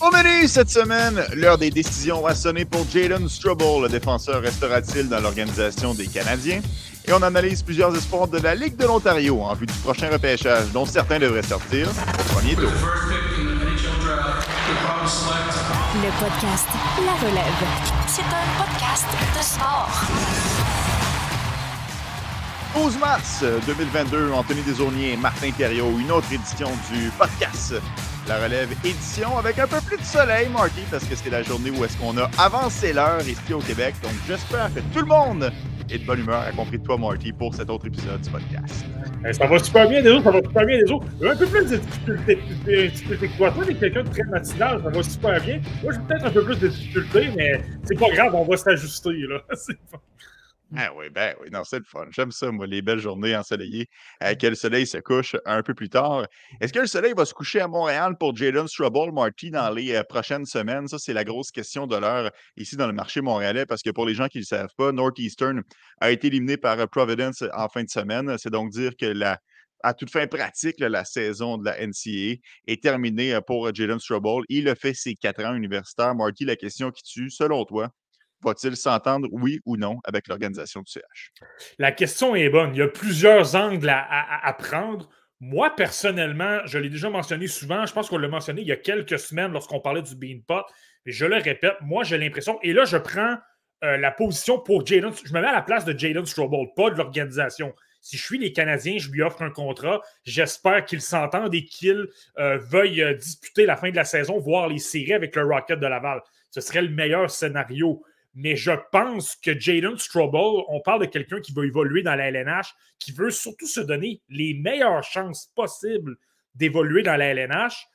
Au menu cette semaine, l'heure des décisions a sonné pour Jalen Strobel. Le défenseur restera-t-il dans l'organisation des Canadiens? Et on analyse plusieurs espoirs de la Ligue de l'Ontario en vue du prochain repêchage, dont certains devraient sortir au premier tour. Le podcast La Relève. C'est un podcast de sport. 12 mars 2022, Anthony Desaulniers, Martin Thériault, une autre édition du podcast La Relève édition avec un peu plus de soleil, Marty, parce que c'est la journée où est-ce qu'on a avancé l'heure ici au Québec. Donc j'espère que tout le monde est de bonne humeur, y compris toi, Marty, pour cet autre épisode du podcast. Eh, ça va super bien des autres, ça va super bien des autres. Un peu plus de difficultés. difficultés que toi. Toi, t'es quelqu'un de très matinal, ça va super bien. Moi, j'ai peut-être un peu plus de difficultés, mais c'est pas grave, on va s'ajuster, là. C'est pas... Ah oui, ben oui, non, c'est le fun. J'aime ça, moi, les belles journées ensoleillées, euh, que le soleil se couche un peu plus tard. Est-ce que le soleil va se coucher à Montréal pour Jalen Strubble, Marty, dans les euh, prochaines semaines? Ça, c'est la grosse question de l'heure ici dans le marché montréalais, parce que pour les gens qui ne le savent pas, Northeastern a été éliminé par euh, Providence en fin de semaine. C'est donc dire que la, à toute fin pratique, là, la saison de la NCA est terminée pour Jalen Strubble. Il a fait ses quatre ans universitaires. Marty, la question qui tue, selon toi, va-t-il s'entendre, oui ou non, avec l'organisation du CH? La question est bonne. Il y a plusieurs angles à, prendre. Moi, personnellement, je l'ai déjà mentionné souvent, je pense qu'on l'a mentionné il y a quelques semaines lorsqu'on parlait du Beanpot, mais je le répète, moi, j'ai l'impression, et là, je prends euh, la position pour Jalen, je me mets à la place de Jalen Strobel, pas de l'organisation. Si je suis les Canadiens, je lui offre un contrat. J'espère qu'ils s'entendent et qu'ils euh, veuillent euh, disputer la fin de la saison, voir les séries avec le Rocket de Laval. Ce serait le meilleur scénario mais je pense que Jalen Strobel, on parle de quelqu'un qui va évoluer dans la LNH, qui veut surtout se donner les meilleures chances possibles d'évoluer dans la LNH.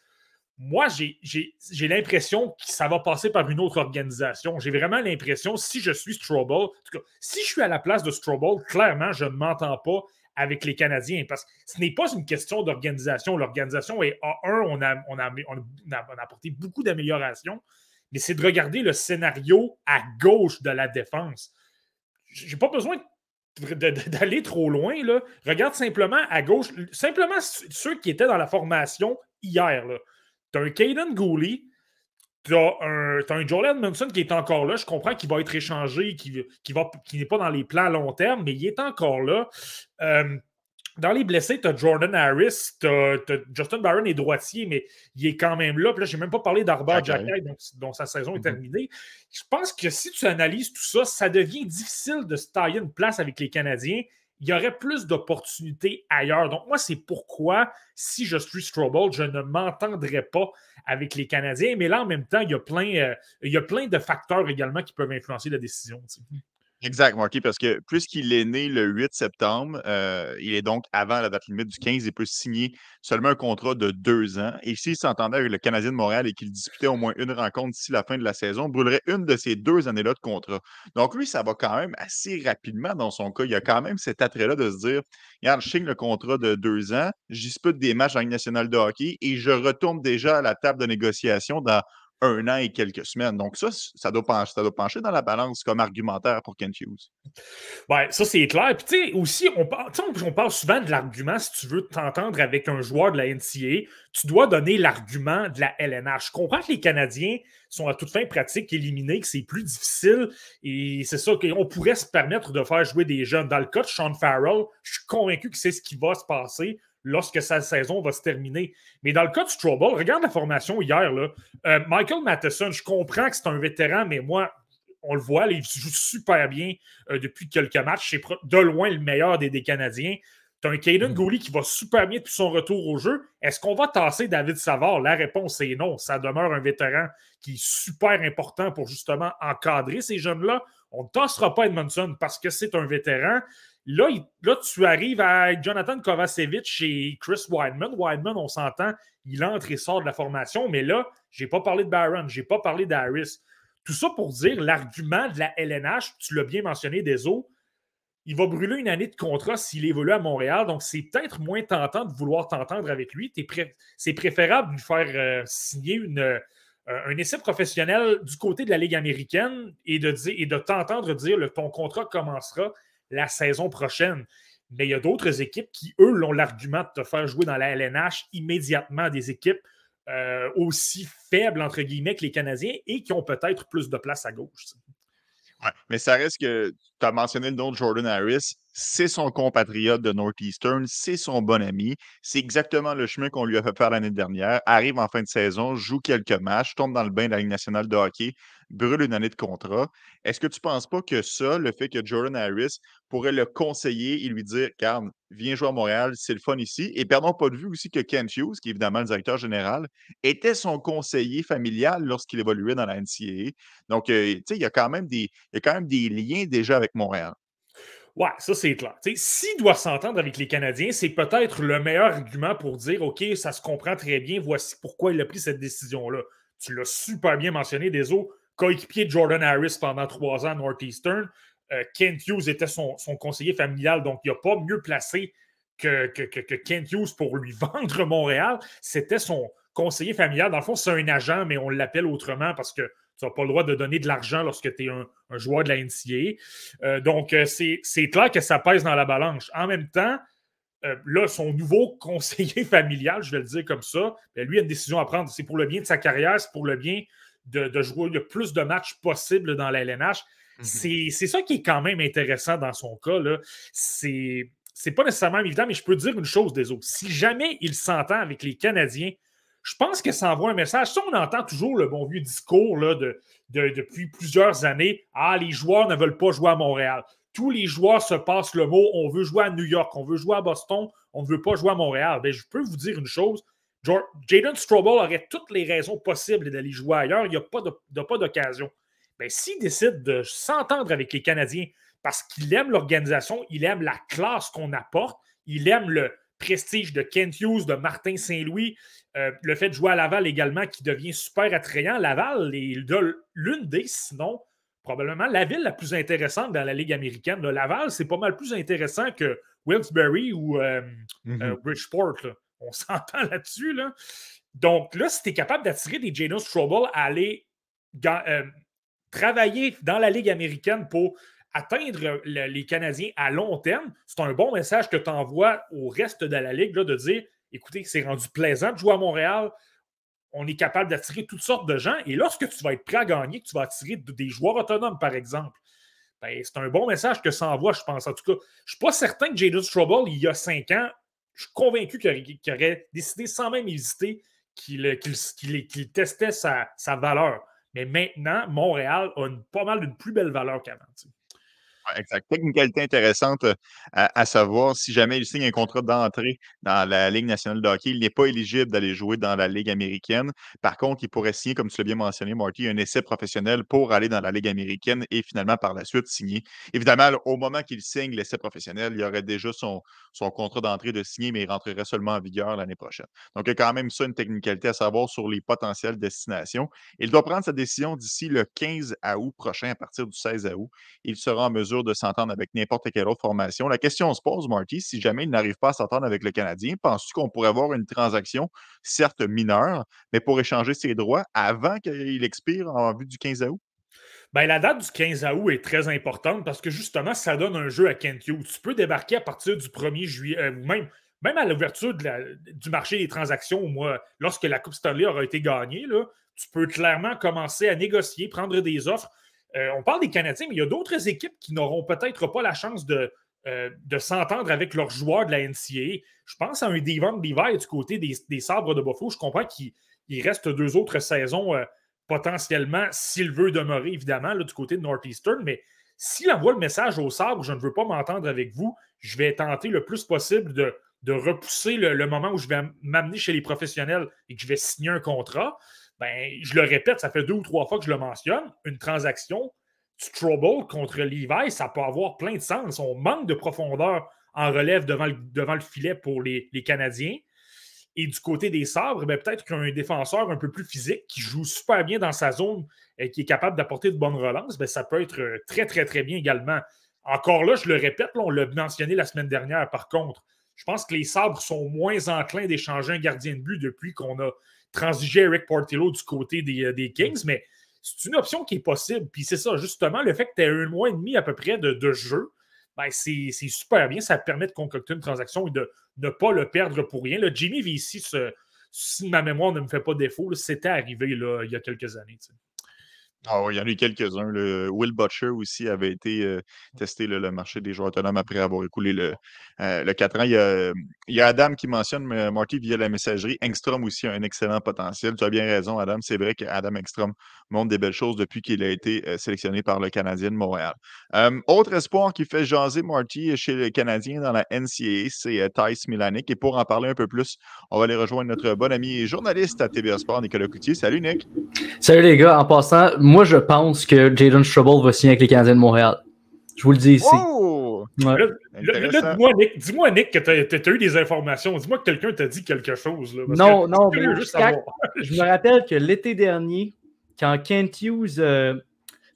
Moi, j'ai l'impression que ça va passer par une autre organisation. J'ai vraiment l'impression, si je suis Strobel, en tout cas, si je suis à la place de Strobel, clairement, je ne m'entends pas avec les Canadiens parce que ce n'est pas une question d'organisation. L'organisation est A1, on a, on a, on a apporté beaucoup d'améliorations mais c'est de regarder le scénario à gauche de la défense. J'ai pas besoin d'aller trop loin. Là. Regarde simplement à gauche, simplement ceux qui étaient dans la formation hier. Tu as un Caden Gooley, tu as un, Joel Edmondson qui est encore là. Je comprends qu'il va être échangé, qui n'est pas dans les plans à long terme, mais il est encore là. Euh, dans les blessés, tu as Jordan Harris, tu as, Justin Barron est droitier, mais il est quand même là. Puis là, je n'ai même pas parlé d'Arba Jacky, dont, sa saison est mm-hmm. terminée. Je pense que si tu analyses tout ça, ça devient difficile de se tailler une place avec les Canadiens. Il y aurait plus d'opportunités ailleurs. Donc, moi, c'est pourquoi, si je suis Strobel, je ne m'entendrai pas avec les Canadiens. Mais là, en même temps, il y a plein, euh, il y a plein de facteurs également qui peuvent influencer la décision. Exact, Marky, parce que puisqu'il est né le 8 septembre, euh, il est donc avant la date limite du 15, il peut signer seulement un contrat de deux ans. Et s'il s'entendait avec le Canadien de Montréal et qu'il disputait au moins une rencontre d'ici la fin de la saison, brûlerait une de ces deux années-là de contrat. Donc lui, ça va quand même assez rapidement dans son cas. Il y a quand même cet attrait-là de se dire, regarde, je signe le contrat de deux ans, je dispute des matchs en Ligue nationale de hockey et je retourne déjà à la table de négociation dans un an et quelques semaines. Donc, ça, ça doit, pencher, ça doit pencher dans la balance comme argumentaire pour Kent Hughes. Ouais, ça, c'est clair. Puis, tu sais, aussi, on parle, on parle souvent de l'argument si tu veux t'entendre avec un joueur de la NCA, tu dois donner l'argument de la LNH. Je comprends que les Canadiens sont à toute fin pratique éliminés, que c'est plus difficile et c'est ça qu'on pourrait se permettre de faire jouer des jeunes. Dans le cas de Sean Farrell, je suis convaincu que c'est ce qui va se passer lorsque sa saison va se terminer. Mais dans le cas de Strobel, regarde la formation hier. Là. Euh, Michael Matheson, je comprends que c'est un vétéran, mais moi, on le voit, il joue super bien euh, depuis quelques matchs. C'est de loin le meilleur des, Canadiens. Tu as un Caden mm. Gooley qui va super bien depuis son retour au jeu. Est-ce qu'on va tasser David Savard? La réponse est non. Ça demeure un vétéran qui est super important pour justement encadrer ces jeunes-là. On ne tassera pas Edmondson parce que c'est un vétéran. Là, là, tu arrives à Jonathan Kovacevic et Chris Wideman. Wideman, on s'entend, il entre et sort de la formation, mais là, je n'ai pas parlé de Barron, je n'ai pas parlé d'Harris. Tout ça pour dire l'argument de la LNH, tu l'as bien mentionné, des il va brûler une année de contrat s'il évolue à Montréal. Donc, c'est peut-être moins tentant de vouloir t'entendre avec lui. C'est préférable de lui faire euh, signer euh, un essai professionnel du côté de la Ligue américaine et de, et de t'entendre dire que ton contrat commencera la saison prochaine. Mais il y a d'autres équipes qui, eux, ont l'argument de te faire jouer dans la LNH immédiatement des équipes euh, aussi faibles, entre guillemets, que les Canadiens et qui ont peut-être plus de place à gauche. Ouais, mais ça reste que tu as mentionné le nom de Jordan Harris c'est son compatriote de Northeastern, c'est son bon ami. C'est exactement le chemin qu'on lui a fait faire l'année dernière. Arrive en fin de saison, joue quelques matchs, tombe dans le bain de la Ligue nationale de hockey, brûle une année de contrat. Est-ce que tu ne penses pas que ça, le fait que Jordan Harris pourrait le conseiller et lui dire Carl, viens jouer à Montréal, c'est le fun ici. Et perdons pas de vue aussi que Kent Hughes, qui est évidemment le directeur général, était son conseiller familial lorsqu'il évoluait dans la NCAA. Donc, euh, tu sais, il y a quand même des, il y a quand même des liens déjà avec Montréal. Ouais, ça c'est clair. S'il doit s'entendre avec les Canadiens, c'est peut-être le meilleur argument pour dire OK, ça se comprend très bien, voici pourquoi il a pris cette décision-là. Tu l'as super bien mentionné, des autres coéquipier de Jordan Harris pendant trois ans à Northeastern. Euh, Kent Hughes était son, conseiller familial, donc il n'a pas mieux placé que, Kent Hughes pour lui vendre Montréal. C'était son conseiller familial. Dans le fond, c'est un agent, mais on l'appelle autrement parce que tu n'as pas le droit de donner de l'argent lorsque tu es un, joueur de la NCA. Euh, donc, euh, c'est clair que ça pèse dans la balance. En même temps, là, son nouveau conseiller familial, je vais le dire comme ça, ben, lui a une décision à prendre. C'est pour le bien de sa carrière, c'est pour le bien de, jouer le plus de matchs possible dans la LNH. Mhm. C'est ça qui est quand même intéressant dans son cas. C'est c'est pas nécessairement évident, mais je peux dire une chose des autres. Si jamais il s'entend avec les Canadiens je pense que ça envoie un message. Si on entend toujours le bon vieux discours là, de, depuis plusieurs années. Ah, les joueurs ne veulent pas jouer à Montréal. Tous les joueurs se passent le mot on veut jouer à New York, on veut jouer à Boston, on ne veut pas jouer à Montréal. Bien, je peux vous dire une chose. Jaden Strobel aurait toutes les raisons possibles d'aller jouer ailleurs. Il n'y a de, pas d'occasion. Ben, s'il décide de s'entendre avec les Canadiens parce qu'il aime l'organisation, il aime la classe qu'on apporte, il aime le, prestige de Kent Hughes, de Martin Saint-Louis, euh, le fait de jouer à Laval également qui devient super attrayant. Laval est l'une des, sinon, probablement la ville la plus intéressante dans la Ligue américaine. Laval, c'est pas mal plus intéressant que Wilkes-Barre ou euh, mm-hmm. euh, Bridgeport. On s'entend là-dessus. Donc là, si tu es capable d'attirer des Janos Trouble à aller travailler dans la Ligue américaine pour atteindre les Canadiens à long terme, c'est un bon message que tu envoies au reste de la Ligue de dire écoutez, c'est rendu plaisant de jouer à Montréal. On est capable d'attirer toutes sortes de gens. Et lorsque tu vas être prêt à gagner, que tu vas attirer des joueurs autonomes, par exemple, ben, c'est un bon message que ça envoie, je pense. En tout cas, je ne suis pas certain que Jadon Trouble, il y a cinq ans, je suis convaincu qu'il aurait décidé sans même hésiter qu'il testait sa, valeur. Mais maintenant, Montréal a pas mal d'une plus belle valeur qu'avant une qualité intéressante euh, à, savoir, si jamais il signe un contrat d'entrée dans la Ligue nationale de hockey, il n'est pas éligible d'aller jouer dans la Ligue américaine. Par contre, il pourrait signer, comme tu l'as bien mentionné, Marty, un essai professionnel pour aller dans la Ligue américaine et finalement, par la suite, signer. Évidemment, au moment qu'il signe l'essai professionnel, il aurait déjà son, son contrat d'entrée de signer, mais il rentrerait seulement en vigueur l'année prochaine. Donc, il y a quand même ça, une technicalité à savoir sur les potentielles destinations. Il doit prendre sa décision d'ici le 15 août prochain, à partir du 16 août. Il sera en mesure de s'entendre avec n'importe quelle autre formation. La question se pose, Marty, si jamais il n'arrive pas à s'entendre avec le Canadien, penses-tu qu'on pourrait avoir une transaction, certes mineure, mais pour échanger ses droits avant qu'il expire en vue du 15 août? Bien, la date du 15 août est très importante parce que justement, ça donne un jeu à Kent Hughes. Tu peux débarquer à partir du 1er juillet, euh, même, à l'ouverture du marché des transactions, moi, lorsque la Coupe Stanley aura été gagnée, là, tu peux clairement commencer à négocier, prendre des offres. Euh, on parle des Canadiens, mais il y a d'autres équipes qui n'auront peut-être pas la chance de, euh, s'entendre avec leurs joueurs de la NCAA. Je pense à un Devon Levi du côté des, Sabres de Buffalo. Je comprends qu'il reste deux autres saisons euh, potentiellement, s'il veut demeurer, évidemment, du côté de Northeastern. Mais s'il envoie le message aux Sabres, je ne veux pas m'entendre avec vous, je vais tenter le plus possible de, repousser le, moment où je vais m'amener chez les professionnels et que je vais signer un contrat ben, je le répète, ça fait deux ou trois fois que je le mentionne, une transaction Trouble contre Levi, ça peut avoir plein de sens. On manque de profondeur en relève devant le, devant le filet pour les, Canadiens. Et du côté des sabres, ben, peut-être qu'un défenseur un peu plus physique qui joue super bien dans sa zone et qui est capable d'apporter de bonnes relances, ben, ça peut être euh, très, très, très bien également. Encore là, je le répète, on l'a mentionné la semaine dernière, par contre, je pense que les sabres sont moins enclins d'échanger un gardien de but depuis qu'on a transiger Eric Portillo du côté des, euh, des Kings, mais c'est une option qui est possible. Puis c'est ça, justement, le fait que tu aies un mois et demi à peu près de, jeu, ben c'est super bien. Ça permet de concocter une transaction et de ne pas le perdre pour rien. Le Jimmy se, si ma mémoire ne me fait pas défaut, c'était arrivé là, il y a quelques années. Ah il y en a eu quelques-uns. Will Butcher aussi avait été euh, testé le marché des joueurs autonomes après avoir écoulé le, euh, le 4 ans. Il y, a, Adam qui mentionne Marty via la messagerie. Engstrom aussi a un excellent potentiel. Tu as bien raison, Adam. C'est vrai qu'Adam Engstrom montre des belles choses depuis qu'il a été euh, sélectionné par le Canadien de Montréal. autre espoir qui fait jaser Marty chez le Canadien dans la NCAA, c'est Thijs Milanic. Et pour en parler un peu plus, on va aller rejoindre notre bon ami et journaliste à TVA Sport, Nicolas Coutier. Salut, Nick. Salut, les gars. En passant, moi, je pense que Jaden Strubble va signer avec les Canadiens de Montréal. Je vous le dis ici. Oh! dis-moi, Nick, dis Nick, que tu as, eu des informations. Dis-moi que quelqu'un t'a dit quelque chose. Là, non, non, je me rappelle que l'été dernier, quand Kent Hughes, euh,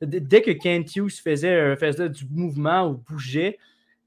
dès que Kent Hughes faisait, euh, faisait du mouvement ou bougeait,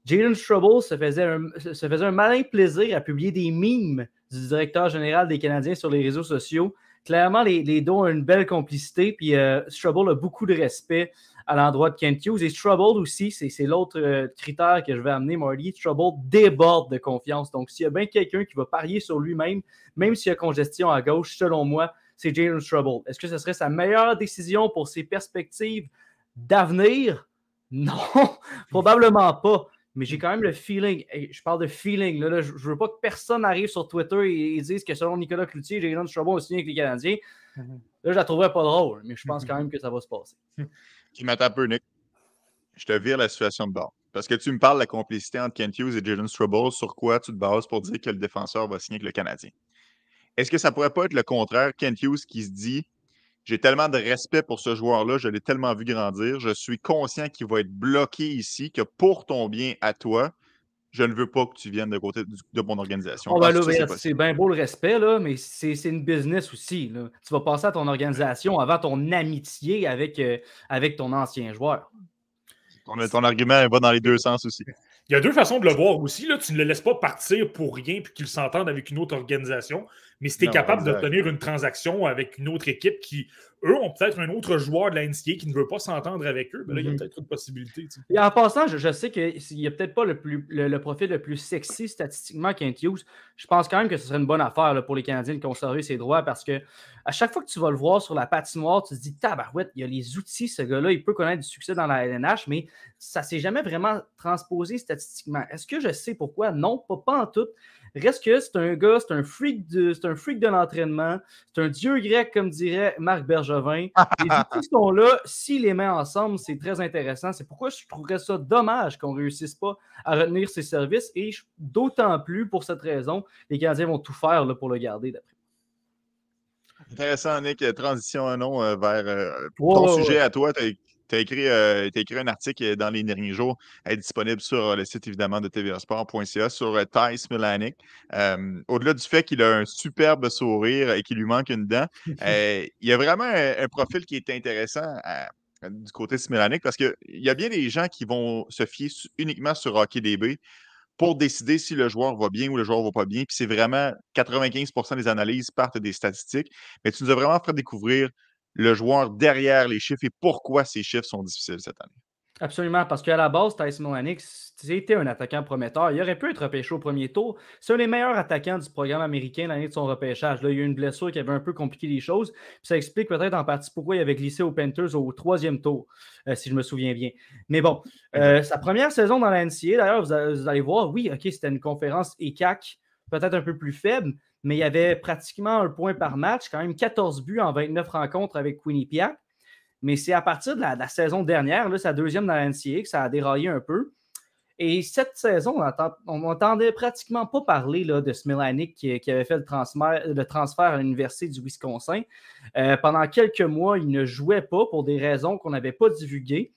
Jaden Strubble se faisait, un, se faisait un malin plaisir à publier des mimes du directeur général des Canadiens sur les réseaux sociaux clairement, les, les deux ont une belle complicité. Puis euh, a beaucoup de respect à l'endroit de Kent Hughes. Et Strubble aussi, c'est l'autre euh, critère que je vais amener, Marty. Strubble déborde de confiance. Donc, s'il y a bien quelqu'un qui va parier sur lui-même, même s'il y a congestion à gauche, selon moi, c'est Jalen Strubble. Est-ce que ce serait sa meilleure décision pour ses perspectives d'avenir? Non, probablement pas mais j'ai quand même le feeling, je parle de feeling, là, je, ne veux pas que personne arrive sur Twitter et, dise que selon Nicolas Cloutier, Jalen Strabo a signé avec les Canadiens. Mhm. Là, je la trouverais pas drôle, mais je pense quand même que ça va se passer. Qui m'attend un peu, Nick. Je te vire la situation de bord. Parce que tu me parles de la complicité entre Kent Hughes et Jalen Strabo, sur quoi tu te bases pour dire que le défenseur va signer avec le Canadien? Est-ce que ça pourrait pas être le contraire, Kent Hughes qui se dit j'ai tellement de respect pour ce joueur-là, je l'ai tellement vu grandir. Je suis conscient qu'il va être bloqué ici, que pour ton bien à toi, je ne veux pas que tu viennes de côté de mon organisation. Oh, c'est bien beau le respect, là, mais c'est une business aussi. Là. Tu vas passer à ton organisation avant ton amitié avec, euh, avec ton ancien joueur. Ton, ton argument va dans les deux sens aussi. Il y a deux façons de le voir aussi. Là. Tu ne le laisses pas partir pour rien puis qu'il s'entende avec une autre organisation. Mais si tu es capable d'obtenir une transaction avec une autre équipe qui, eux, ont peut-être un autre joueur de la NCA qui ne veut pas s'entendre avec eux, ben là, il y a mhm. peut-être une possibilité. Et en passant, je, sais qu'il n'y a peut-être pas le, plus, le, profil le plus sexy statistiquement qu'un Hughes. Je pense quand même que ce serait une bonne affaire pour les Canadiens de conserver ses droits parce que à chaque fois que tu vas le voir sur la patinoire, tu te dis Tabarouette, il y a les outils, ce gars-là, il peut connaître du succès dans la LNH, mais ça ne s'est jamais vraiment transposé statistiquement. Est-ce que je sais pourquoi? Non, pas, pas en tout. Reste que c'est un gars, c'est un freak de, c'est un freak de l'entraînement, c'est un dieu grec, comme dirait Marc Bergevin. Les outils sont là, s'il les met ensemble, c'est très intéressant. C'est pourquoi je trouverais ça dommage qu'on ne réussisse pas à retenir ses services et d'autant plus pour cette raison, les Canadiens vont tout faire là, pour le garder d'après. Intéressant, Nick. Transition un nom euh, vers euh, ton sujet à toi. Tu tu as écrit, euh, écrit, un article dans les derniers jours, est disponible sur le site évidemment de tvasport.ca sur euh, Thijs Milanic. Au-delà du fait qu'il a un superbe sourire et qu'il lui manque une dent, euh, il y a vraiment un, profil qui est intéressant du côté de Smilanic parce qu'il y a bien des gens qui vont se fier uniquement sur HockeyDB pour décider si le joueur va bien ou le joueur ne va pas bien. Puis c'est vraiment 95% des analyses partent des statistiques. Mais tu nous as vraiment fait découvrir le joueur derrière les chiffres et pourquoi ces chiffres sont difficiles cette année. Absolument, parce qu'à la base, Tyson Milanic, c'était un attaquant prometteur. Il aurait pu être repêché au premier tour. C'est un des meilleurs attaquants du programme américain l'année de son repêchage. Là, il y a eu une blessure qui avait un peu compliqué les choses. ça explique peut-être en partie pourquoi il avait glissé aux Panthers au troisième tour, euh, si je me souviens bien. Mais bon, euh, sa première saison dans la NCA, d'ailleurs, vous, vous, allez voir, oui, OK, c'était une conférence ECAC peut-être un peu plus faible, mais il y avait pratiquement un point par match, quand même 14 buts en 29 rencontres avec Quinnipiac. Mais c'est à partir de la, saison dernière, sa deuxième dans la NCA, que ça a déraillé un peu. Et cette saison, on n'entendait pratiquement pas parler là, de Smilanic qui, avait fait le transfert, le transfert à l'Université du Wisconsin. Euh, pendant quelques mois, il ne jouait pas pour des raisons qu'on n'avait pas divulguées.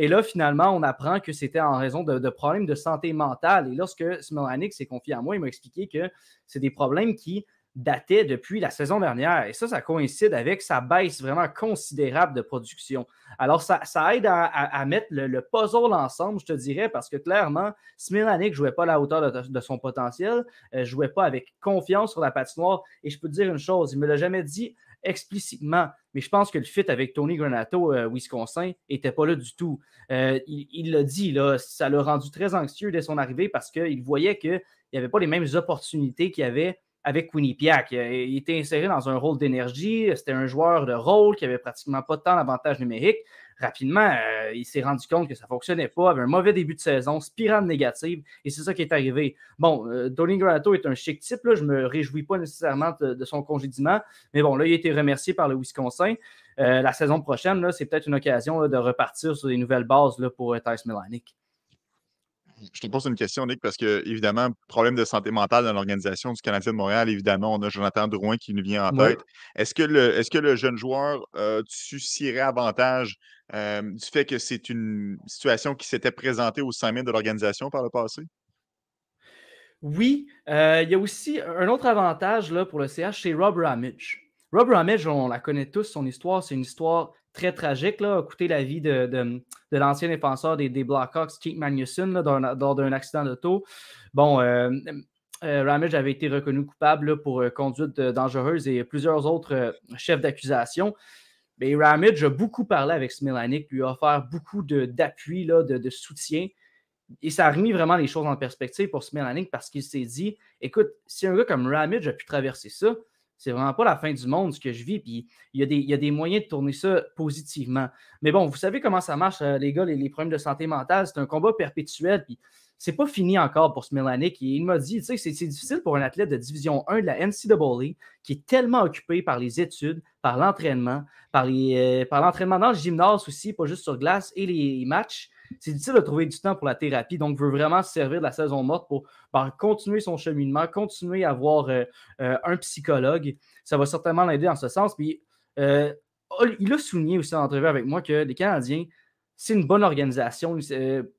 Et là, finalement, on apprend que c'était en raison de, problèmes de santé mentale. Et lorsque Smilanic s'est confié à moi, il m'a expliqué que c'est des problèmes qui dataient depuis la saison dernière. Et ça, ça coïncide avec sa baisse vraiment considérable de production. Alors, ça, aide à, mettre le, puzzle ensemble, je te dirais, parce que clairement, Smilanic ne jouait pas à la hauteur de, son potentiel, ne euh, jouait pas avec confiance sur la patinoire. Et je peux te dire une chose, il ne me l'a jamais dit explicitement, mais je pense que le fit avec Tony Granato, euh, Wisconsin, n'était pas là du tout. Euh, il l'a dit, ça l'a rendu très anxieux dès son arrivée parce qu'il voyait qu'il n'y avait pas les mêmes opportunités qu'il y avait avec Winnipeg. Il, était inséré dans un rôle d'énergie. C'était un joueur de rôle qui avait pratiquement pas tant d'avantages numériques. Rapidement, euh, il s'est rendu compte que ça ne fonctionnait pas, avait un mauvais début de saison, spirale négative, et c'est ça qui est arrivé. Bon, euh, Granato est un chic type, là, je ne me réjouis pas nécessairement de, son congédiement, mais bon, là, il a été remercié par le Wisconsin. Euh, la saison prochaine, c'est peut-être une occasion de repartir sur des nouvelles bases là, pour Thijs Milanic. Je te pose une question, Nick, parce que, évidemment, problème de santé mentale dans l'organisation du Canadien de Montréal, évidemment, on a Jonathan Drouin qui nous vient en tête. Est-ce que, le, est que le jeune joueur euh, avantage euh, du fait que c'est une situation qui s'était présentée au sommet de l'organisation par le passé? Oui. Euh, il y a aussi un autre avantage là, pour le CH, c'est Rob Ramage. Rob Ramage, on la connaît tous, son histoire, c'est une histoire très tragique, là, a coûté la vie de, l'ancien défenseur des, des Blackhawks, Keith Magnuson, lors d'un accident d'auto. Bon, euh, euh, Ramage avait été reconnu coupable pour euh, conduite dangereuse et plusieurs autres chefs d'accusation. Mais Ramage a beaucoup parlé avec Smilanic, lui a offert beaucoup d'appui, de, de, soutien. Et ça a remis vraiment les choses en perspective pour Smilanic parce qu'il s'est dit écoute, si un gars comme Ramage a pu traverser ça, c'est vraiment pas la fin du monde ce que je vis. Puis il y, a des, y, a des, moyens de tourner ça positivement. Mais bon, vous savez comment ça marche, euh, les gars, les, problèmes de santé mentale. C'est un combat perpétuel. Puis c'est pas fini encore pour Smilanic. Il m'a dit, tu sais, c'est difficile pour un athlète de division 1 de la NCAA qui est tellement occupé par les études, par l'entraînement, par euh, l'entraînement dans le gymnase aussi, pas juste sur glace, et les matchs c'est difficile de trouver du temps pour la thérapie. Donc, veut vraiment se servir de la saison morte pour ben, continuer son cheminement, continuer à avoir euh, euh, un psychologue. Ça va certainement l'aider en ce sens. Euh, il a souligné aussi en entrevue avec moi que les Canadiens, c'est une bonne organisation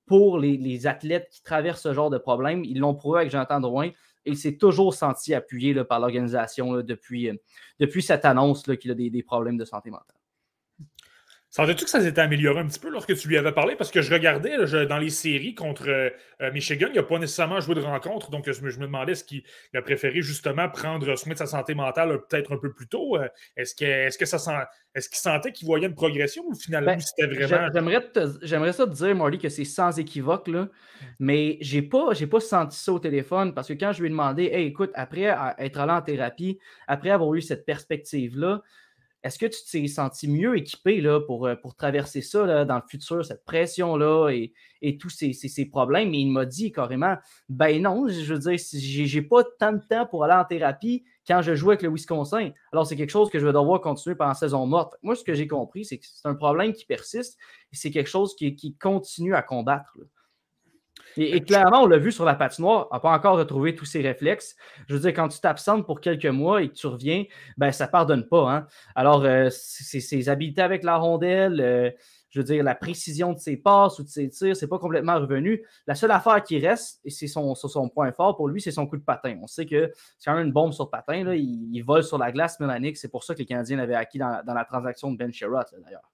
pour les, athlètes qui traversent ce genre de problème. Ils l'ont prouvé avec Jonathan Drouin et il s'est toujours senti appuyé par l'organisation depuis, depuis cette annonce qu'il a des problèmes de santé mentale. Sentais-tu que ça s'était amélioré un petit peu lorsque tu lui avais parlé? Parce que je regardais dans les séries contre euh, euh, Michigan, il n'a pas nécessairement joué de rencontre, donc je me, demandais est-ce qu'il a préféré justement prendre soin de sa santé mentale euh, peut-être un peu plus tôt. Est-ce que, est que ça sent, est-ce qu'il sentait qu'il voyait une progression ou finalement ben, c'était vraiment. J'aimerais, ça te dire, Marty, que c'est sans équivoque, là, mais j'ai pas, j'ai pas senti ça au téléphone parce que quand je lui ai demandé, hey, écoute, après être allé en thérapie, après avoir eu cette perspective-là, est-ce que tu t'es senti mieux équipé là, pour, euh, pour traverser ça dans le futur, cette pression-là et, tous ces, problèmes? Et il m'a dit carrément Ben non, je veux dire, j'ai pas tant de temps pour aller en thérapie quand je joue avec le Wisconsin. Alors, c'est quelque chose que je vais devoir continuer pendant la saison morte. Moi, ce que j'ai compris, c'est que c'est un problème qui persiste et c'est quelque chose qui, qui continue à combattre. Et, clairement, on l'a vu sur la patinoire, n'a pas encore retrouvé tous ses réflexes. Je veux dire, quand tu t'absentes pour quelques mois et que tu reviens, ben, ça ne pardonne pas. Hein. Alors, euh, ses habiletés avec la rondelle, euh, je veux dire, la précision de ses passes ou de ses tirs, c'est pas complètement revenu. La seule affaire qui reste, et c'est son, son, point fort pour lui, c'est son coup de patin. On sait que c'est quand même une bombe sur patin. Là, il, vole sur la glace Mélanique. C'est pour ça que les Canadiens l'avaient acquis dans, la transaction de Ben Sherrod, d'ailleurs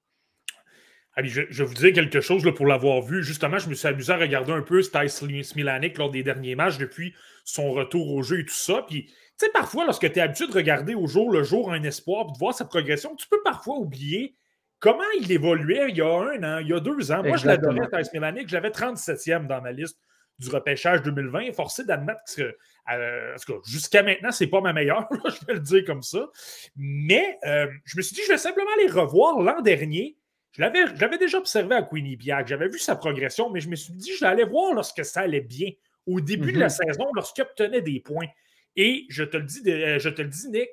je, je, vous dire quelque chose là, pour l'avoir vu. Justement, je me suis amusé à regarder un peu Stice Smilanic lors des derniers matchs depuis son retour au jeu et tout ça. Puis, tu sais, parfois, lorsque tu es habitué de regarder au jour le jour un espoir et de voir sa progression, tu peux parfois oublier comment il évoluait il y a un an, il y a deux ans. Moi, je l'adorais, Stice Smilanic. J'avais 37e dans ma liste du repêchage 2020. Forcé d'admettre que euh, jusqu'à maintenant, c'est pas ma meilleure, je vais le dire comme ça. Mais euh, je me suis dit, je vais simplement les revoir l'an dernier je l'avais déjà observé à Queenie Biag, j'avais vu sa progression, mais je me suis dit, je l'allais voir lorsque ça allait bien, au début de la mhm. saison, lorsqu'il obtenait des points. Et je te le dis, euh, je te le dis Nick,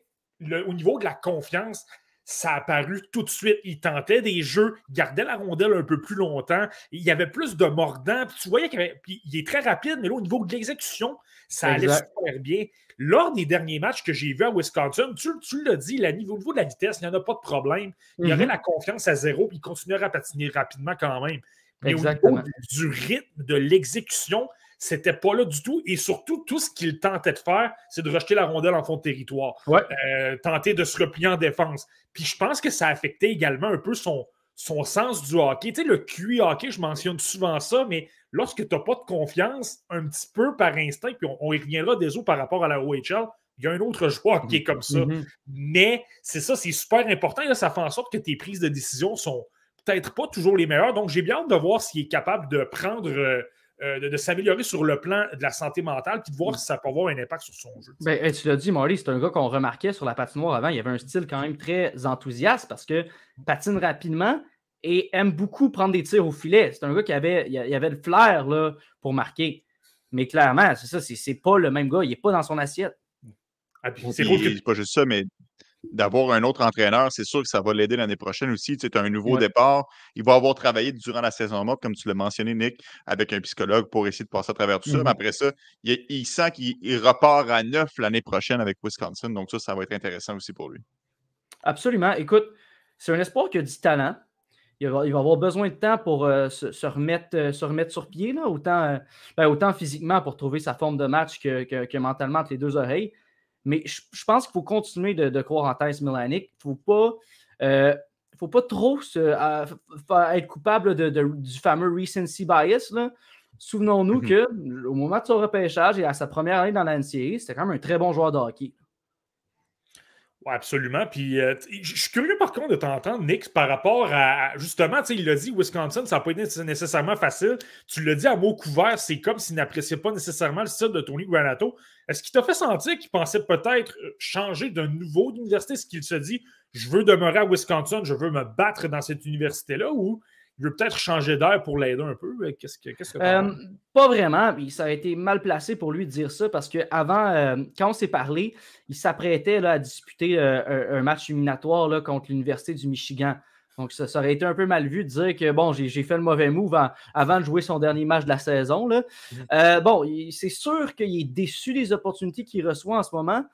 au niveau de la confiance, ça a apparu tout de suite. Il tentait des jeux, il gardait la rondelle un peu plus longtemps, il y avait plus de mordant. tu voyais qu'il est très rapide, mais là, au niveau de l'exécution, ça allait super bien. Lors des derniers matchs que j'ai vus à Wisconsin, tu, l'as dit, au niveau de la vitesse, il n'y en a pas de problème. Il y aurait mhm. la confiance à zéro, puis il continuerait à patiner rapidement quand même. Mais au niveau du rythme, de l'exécution, c'était pas là du tout. Et surtout, tout ce qu'il tentait de faire, c'est de rejeter la rondelle en fond de territoire. Euh, tenter de se replier en défense. Puis je pense que ça affectait également un peu son, son sens du hockey. Tu sais, le QI hockey, je mentionne souvent ça, mais lorsque tu n'as pas de confiance, un petit peu par instinct, puis on, y reviendra des autres par rapport à la OHL, il y a un autre joueur qui est comme ça. Mm-hmm. Mais c'est ça, c'est super important. Là, ça fait en sorte que tes prises de décision sont peut-être pas toujours les meilleures. Donc, j'ai bien hâte de voir s'il est capable de prendre euh, euh, de, s'améliorer sur le plan de la santé mentale, puis de voir si ça peut avoir un impact sur son jeu. Ben, tu l'as dit, Marty, c'est un gars qu'on remarquait sur la patinoire avant. Il avait un style quand même très enthousiaste parce que patine rapidement et aime beaucoup prendre des tirs au filet. C'est un gars qui avait, il avait le flair là, pour marquer. Mais clairement, c'est ça, c'est pas le même gars. Il n'est pas dans son assiette. Ah, c'est pas juste ça, mais d'avoir un autre entraîneur, c'est sûr que ça va l'aider l'année prochaine aussi. Tu sais, as un nouveau départ. Il va avoir travaillé durant la saison morte, comme tu l'as mentionné, Nick, avec un psychologue pour essayer de passer à travers tout ça. Mais mmh après ça, il, sent qu'il repart à neuf l'année prochaine avec Wisconsin. Donc ça, ça va être intéressant aussi pour lui. Absolument. Écoute, c'est un espoir qui a du talent. Il va, il va avoir besoin de temps pour euh, se, remettre, euh, se remettre sur pied, là, autant, euh, ben, autant physiquement pour trouver sa forme de match que, que mentalement entre les deux oreilles. Mais je, pense qu'il faut continuer de, croire en Thais Milanic. Il ne faut pas. Euh, faut pas trop être coupable du fameux recency bias. Souvenons-nous qu'au moment de son repêchage et à sa première année dans la NCAA, c'était quand même un très bon joueur de hockey. Oui, absolument. Puis euh, je suis curieux par contre de t'entendre, Nick, par rapport à, justement, il l'a dit, Wisconsin, ça n'a pas été nécessairement facile. Tu l'as dit à mot couvert, c'est comme s'il n'appréciait pas nécessairement le style de Tony Granato. Est-ce qu'il t'a fait sentir qu'il pensait peut-être euh, changer d'un nouveau d'université? Est-ce qu'il se dit, je veux demeurer à Wisconsin, je veux me battre dans cette université-là? Ou veut peut-être changer d'air pour l'aider un peu. Qu'est-ce que, qu'est-ce que euh, Pas vraiment. Ça a été mal placé pour lui de dire ça parce qu'avant, euh, quand on s'est parlé, il s'apprêtait à disputer euh, un, match éliminatoire là, contre l'Université du Michigan. Donc, ça, aurait été un peu mal vu de dire que bon, j'ai, fait le mauvais move avant de jouer son dernier match de la saison. Là. Mm-hmm. bon, c'est sûr qu'il est déçu des opportunités qu'il reçoit en ce moment.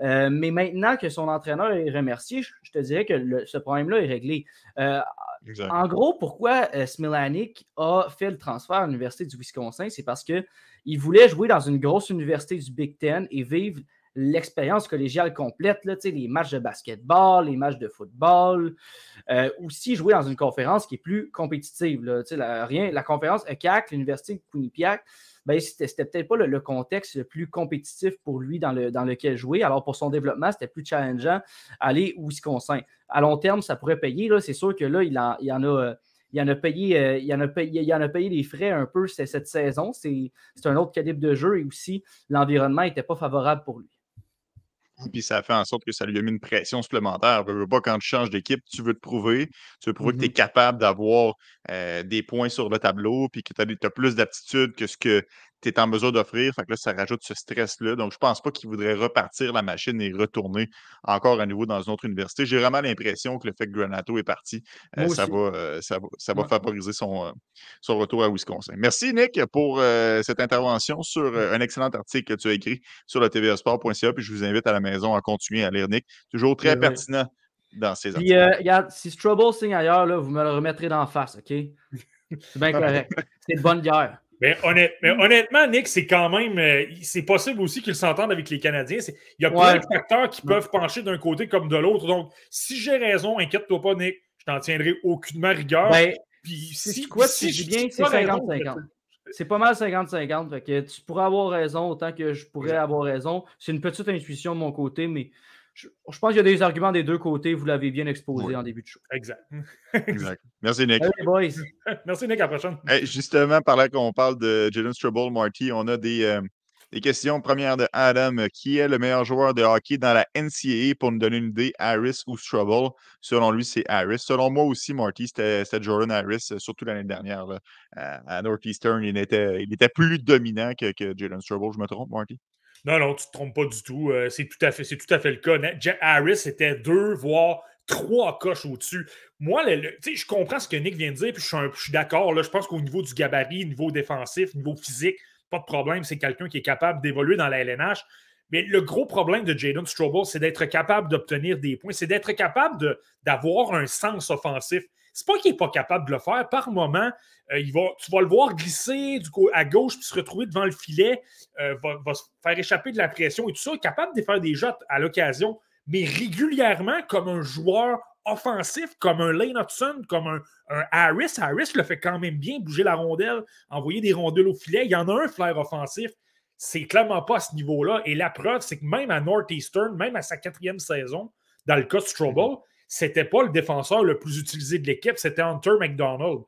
Mais maintenant que son entraîneur est remercié, je, te dirais que ce problème-là est réglé. En gros, pourquoi euh, Smilanik a fait le transfert à l'Université du Wisconsin, c'est parce qu'il voulait jouer dans une grosse université du Big Ten et vivre l'expérience collégiale complète, là, les matchs de basketball, les matchs de football, euh, aussi jouer dans une conférence qui est plus compétitive. la, rien, la conférence ECAC, l'Université de Quinnipiac, ben, c'était peut-être pas le, contexte le plus compétitif pour lui dans, le, dans lequel jouer. Alors, pour son développement, c'était plus challengeant aller au Wisconsin. À long terme, ça pourrait payer. C'est sûr que là, il, en, il en a. Il en, a payé, euh, il, en a payé, il en a payé les frais un peu cette saison. C'est un autre calibre de jeu et aussi l'environnement n'était pas favorable pour lui. Puis ça fait en sorte que ça lui a mis une pression supplémentaire. pas quand tu changes d'équipe, tu veux te prouver. Tu veux prouver que tu es mmh capable d'avoir euh, des points sur le tableau, puis que tu as, as, plus d'aptitude que ce que tu es en mesure d'offrir. Fait que là, ça rajoute ce stress-là. Donc, je pense pas qu'il voudrait repartir la machine et retourner encore à nouveau dans une autre université. J'ai vraiment l'impression que le fait que Granato est parti, euh, ça, va, euh, ça, va, ça va favoriser son, euh, son retour à Wisconsin. Merci, Nick, pour cette intervention sur un excellent article que tu as écrit sur le tvsport.ca. Puis je vous invite à la maison à continuer à lire, Nick. Toujours très pertinent. Dans ces Puis, regarde, si Strubble signe ailleurs, là, vous me le remettrez d'en face, OK? C'est bien correct. C'est de bonne guerre. Mais, honnêtement, Nick, c'est quand même. Euh, c'est possible aussi qu'ils s'entendent avec les Canadiens. Il y a plein de facteurs qui peuvent pencher d'un côté comme de l'autre. Donc, si j'ai raison, inquiète-toi pas, Nick. Je t'en tiendrai aucunement rigueur. Ben, Puis si, quoi, si, je bien, c'est 50-50. C'est pas mal 50-50. Tu pourrais avoir raison autant que je pourrais avoir raison. C'est une petite intuition de mon côté, mais je, pense qu'il y a des arguments des deux côtés. Vous l'avez bien exposé en début de show. Exact. exact. Merci, Nick. boys. Merci, Nick. À la prochaine. justement, par là qu'on parle de Jalen Strubble, Marty, on a des, euh, des, questions. Première de Adam. Qui est le meilleur joueur de hockey dans la NCAA pour nous donner une idée, Harris ou Strubble? Selon lui, c'est Harris. Selon moi aussi, Marty, c'était Jordan Harris, surtout l'année dernière. Là, à Northeastern, il était, il était plus dominant que, que Jalen Strubble. Je me trompe, Marty? Non, non, tu ne te trompes pas du tout. Euh, c'est tout, à fait, tout à fait le cas. Jack Harris était deux, voire trois coches au-dessus. Moi, je comprends ce que Nick vient de dire, puis je suis, d'accord. Je pense qu'au niveau du gabarit, niveau défensif, niveau physique, pas de problème. C'est quelqu'un qui est capable d'évoluer dans la LNH. Mais le gros problème de Jaden Strobel, c'est d'être capable d'obtenir des points, c'est d'être capable d'avoir un sens offensif. C'est pas qu'il n'est pas capable de le faire. Par moment, euh, il va, tu vas le voir glisser du coup, à gauche puis se retrouver devant le filet, euh, va, se faire échapper de la pression et tout ça. Il est capable de faire des shots à l'occasion, mais régulièrement comme un joueur offensif, comme un Lane Hudson, comme un, Harris. Harris le fait quand même bien bouger la rondelle, envoyer des rondelles au filet. Il y en a un flair offensif. C'est clairement pas à ce niveau-là. Et la preuve, c'est que même à Northeastern, même à sa quatrième saison, dans le cas de Strobel, c'était pas le défenseur le plus utilisé de l'équipe, c'était Hunter McDonald.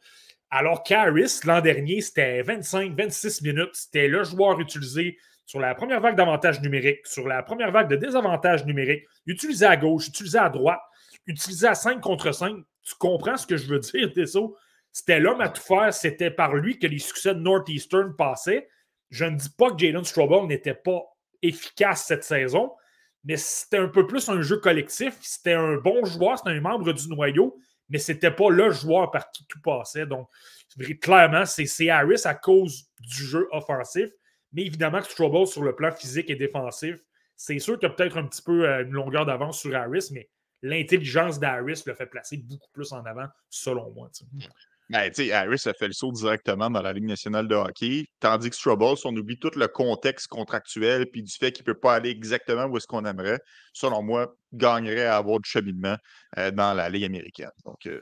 Alors qu'Harris, l'an dernier, c'était 25-26 minutes. C'était le joueur utilisé sur la première vague d'avantage numérique, sur la première vague de désavantage numérique, utilisé à gauche, utilisé à droite, utilisé à 5 contre 5. Tu comprends ce que je veux dire, Deso? C'était l'homme à tout faire. C'était par lui que les succès de Northeastern passaient. Je ne dis pas que Jalen Strobel n'était pas efficace cette saison, mais c'était un peu plus un jeu collectif. C'était un bon joueur, c'était un membre du noyau, mais c'était pas le joueur par qui tout passait. Donc, clairement, c'est Harris à cause du jeu offensif. Mais évidemment Strobel, sur le plan physique et défensif, c'est sûr qu'il y a peut-être un petit peu euh, une longueur d'avance sur Harris, mais l'intelligence d'Harris le fait placer beaucoup plus en avant, selon moi. Ben, Harris a fait le saut directement dans la Ligue nationale de hockey, tandis que Strobel, si on oublie tout le contexte contractuel puis du fait qu'il ne peut pas aller exactement où est-ce qu'on aimerait, selon moi, gagnerait à avoir du cheminement euh, dans la Ligue américaine. Donc, euh,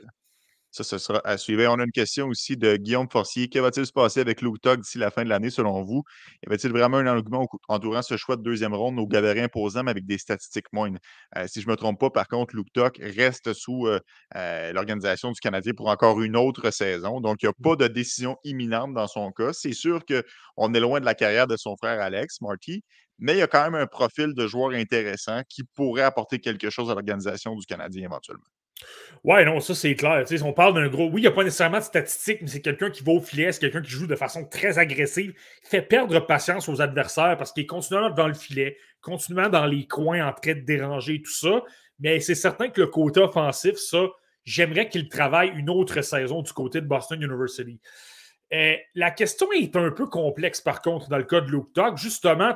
ça, ce sera à suivre. On a une question aussi de Guillaume Forcier. Que va-t-il se passer avec Luke d'ici la fin de l'année, selon vous? Y avait-il vraiment un argument entourant ce choix de deuxième ronde au gabarit imposant, mais avec des statistiques moindres? Euh, si je ne me trompe pas, par contre, Luke reste sous euh, euh, l'organisation du Canadien pour encore une autre saison. Donc, il n'y a pas de décision imminente dans son cas. C'est sûr qu'on est loin de la carrière de son frère Alex Marty, mais il y a quand même un profil de joueur intéressant qui pourrait apporter quelque chose à l'organisation du Canadien éventuellement. Ouais, non, ça c'est clair. on parle d'un gros. Oui, il n'y a pas nécessairement de statistiques, mais c'est quelqu'un qui va au filet, c'est quelqu'un qui joue de façon très agressive, qui fait perdre patience aux adversaires parce qu'il est continuellement devant le filet, continuellement dans les coins en train de déranger tout ça. Mais c'est certain que le côté offensif, ça, j'aimerais qu'il travaille une autre saison du côté de Boston University. Euh, la question est un peu complexe, par contre, dans le cas de Luke. Justement,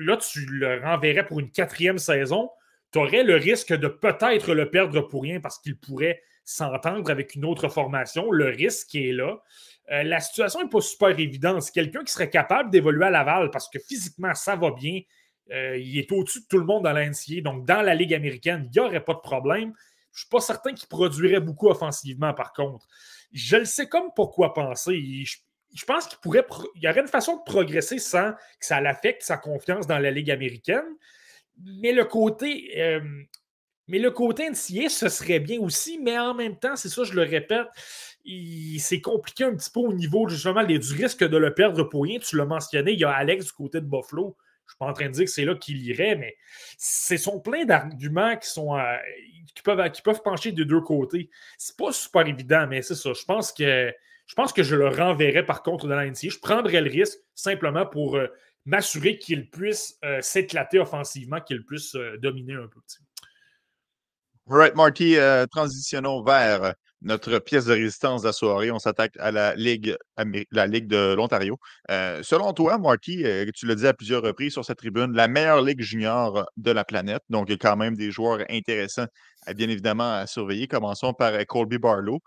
là, tu le renverrais pour une quatrième saison tu aurais le risque de peut-être le perdre pour rien parce qu'il pourrait s'entendre avec une autre formation. Le risque est là. Euh, la situation n'est pas super évidente. C'est quelqu'un qui serait capable d'évoluer à Laval parce que physiquement, ça va bien. Euh, il est au-dessus de tout le monde dans l'NCA. Donc, dans la Ligue américaine, il n'y aurait pas de problème. Je ne suis pas certain qu'il produirait beaucoup offensivement, par contre. Je le sais comme pourquoi penser. Je, pense qu'il pourrait. Y aurait une façon de progresser sans que ça l'affecte sa confiance dans la Ligue américaine mais le côté. Euh, mais le côté NCA, ce serait bien aussi, mais en même temps, c'est ça, je le répète, c'est compliqué un petit peu au niveau justement du risque de le perdre pour rien. Tu l'as mentionné, il y a Alex du côté de Buffalo. Je ne suis pas en train de dire que c'est là qu'il irait, mais ce sont plein d'arguments qui sont euh, qui, peuvent, qui peuvent pencher des deux côtés. C'est pas super évident, mais c'est ça. Je pense que je pense que je le renverrais par contre dans la NCA. Je prendrais le risque simplement pour euh, m'assurer qu'il puisse euh, s'éclater offensivement, qu'il puisse euh, dominer un peu. Right, Marty, euh, transitionnons vers notre pièce de résistance de la soirée. On s'attaque à la Ligue, la Ligue de l'Ontario. selon toi, Marty, tu l'as dit à plusieurs reprises sur cette tribune, la meilleure Ligue junior de la planète. Donc, il y a quand même des joueurs intéressants, bien évidemment, à surveiller. Commençons par Colby Barlow,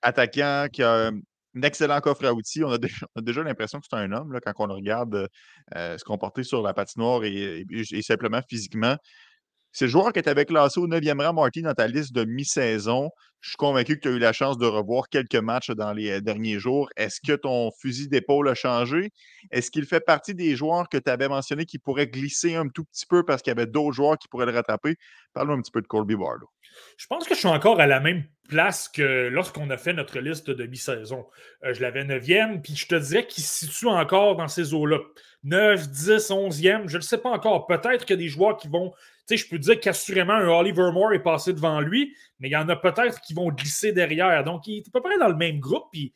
attaquant qui a un excellent coffre à outils. On a déjà, l'impression que c'est un homme là, quand on regarde euh, se comporter sur la patinoire et, et, simplement physiquement. C'est le joueur qui était classé au 9e rang, Marty, dans ta liste de mi-saison. Je suis convaincu que tu as eu la chance de revoir quelques matchs dans les euh, derniers jours. Est-ce que ton fusil d'épaule a changé? Est-ce qu'il fait partie des joueurs que tu avais mentionnés qui pourraient glisser un tout petit peu parce qu'il y avait d'autres joueurs qui pourraient le rattraper? Parle-nous un petit peu de Colby Barlow. Je pense que je suis encore à la même place que lorsqu'on a fait notre liste de mi-saison. Euh, je l'avais 9e, puis je te dirais qu'il se situe encore dans ces eaux-là. 9, 10, 11e, je ne sais pas encore. Peut-être qu'il y a des joueurs qui vont. Sais, je peux dire qu'assurément, un Oliver Moore est passé devant lui, mais il y en a peut-être qui vont glisser derrière. Donc, il est à peu près dans le même groupe. Puis,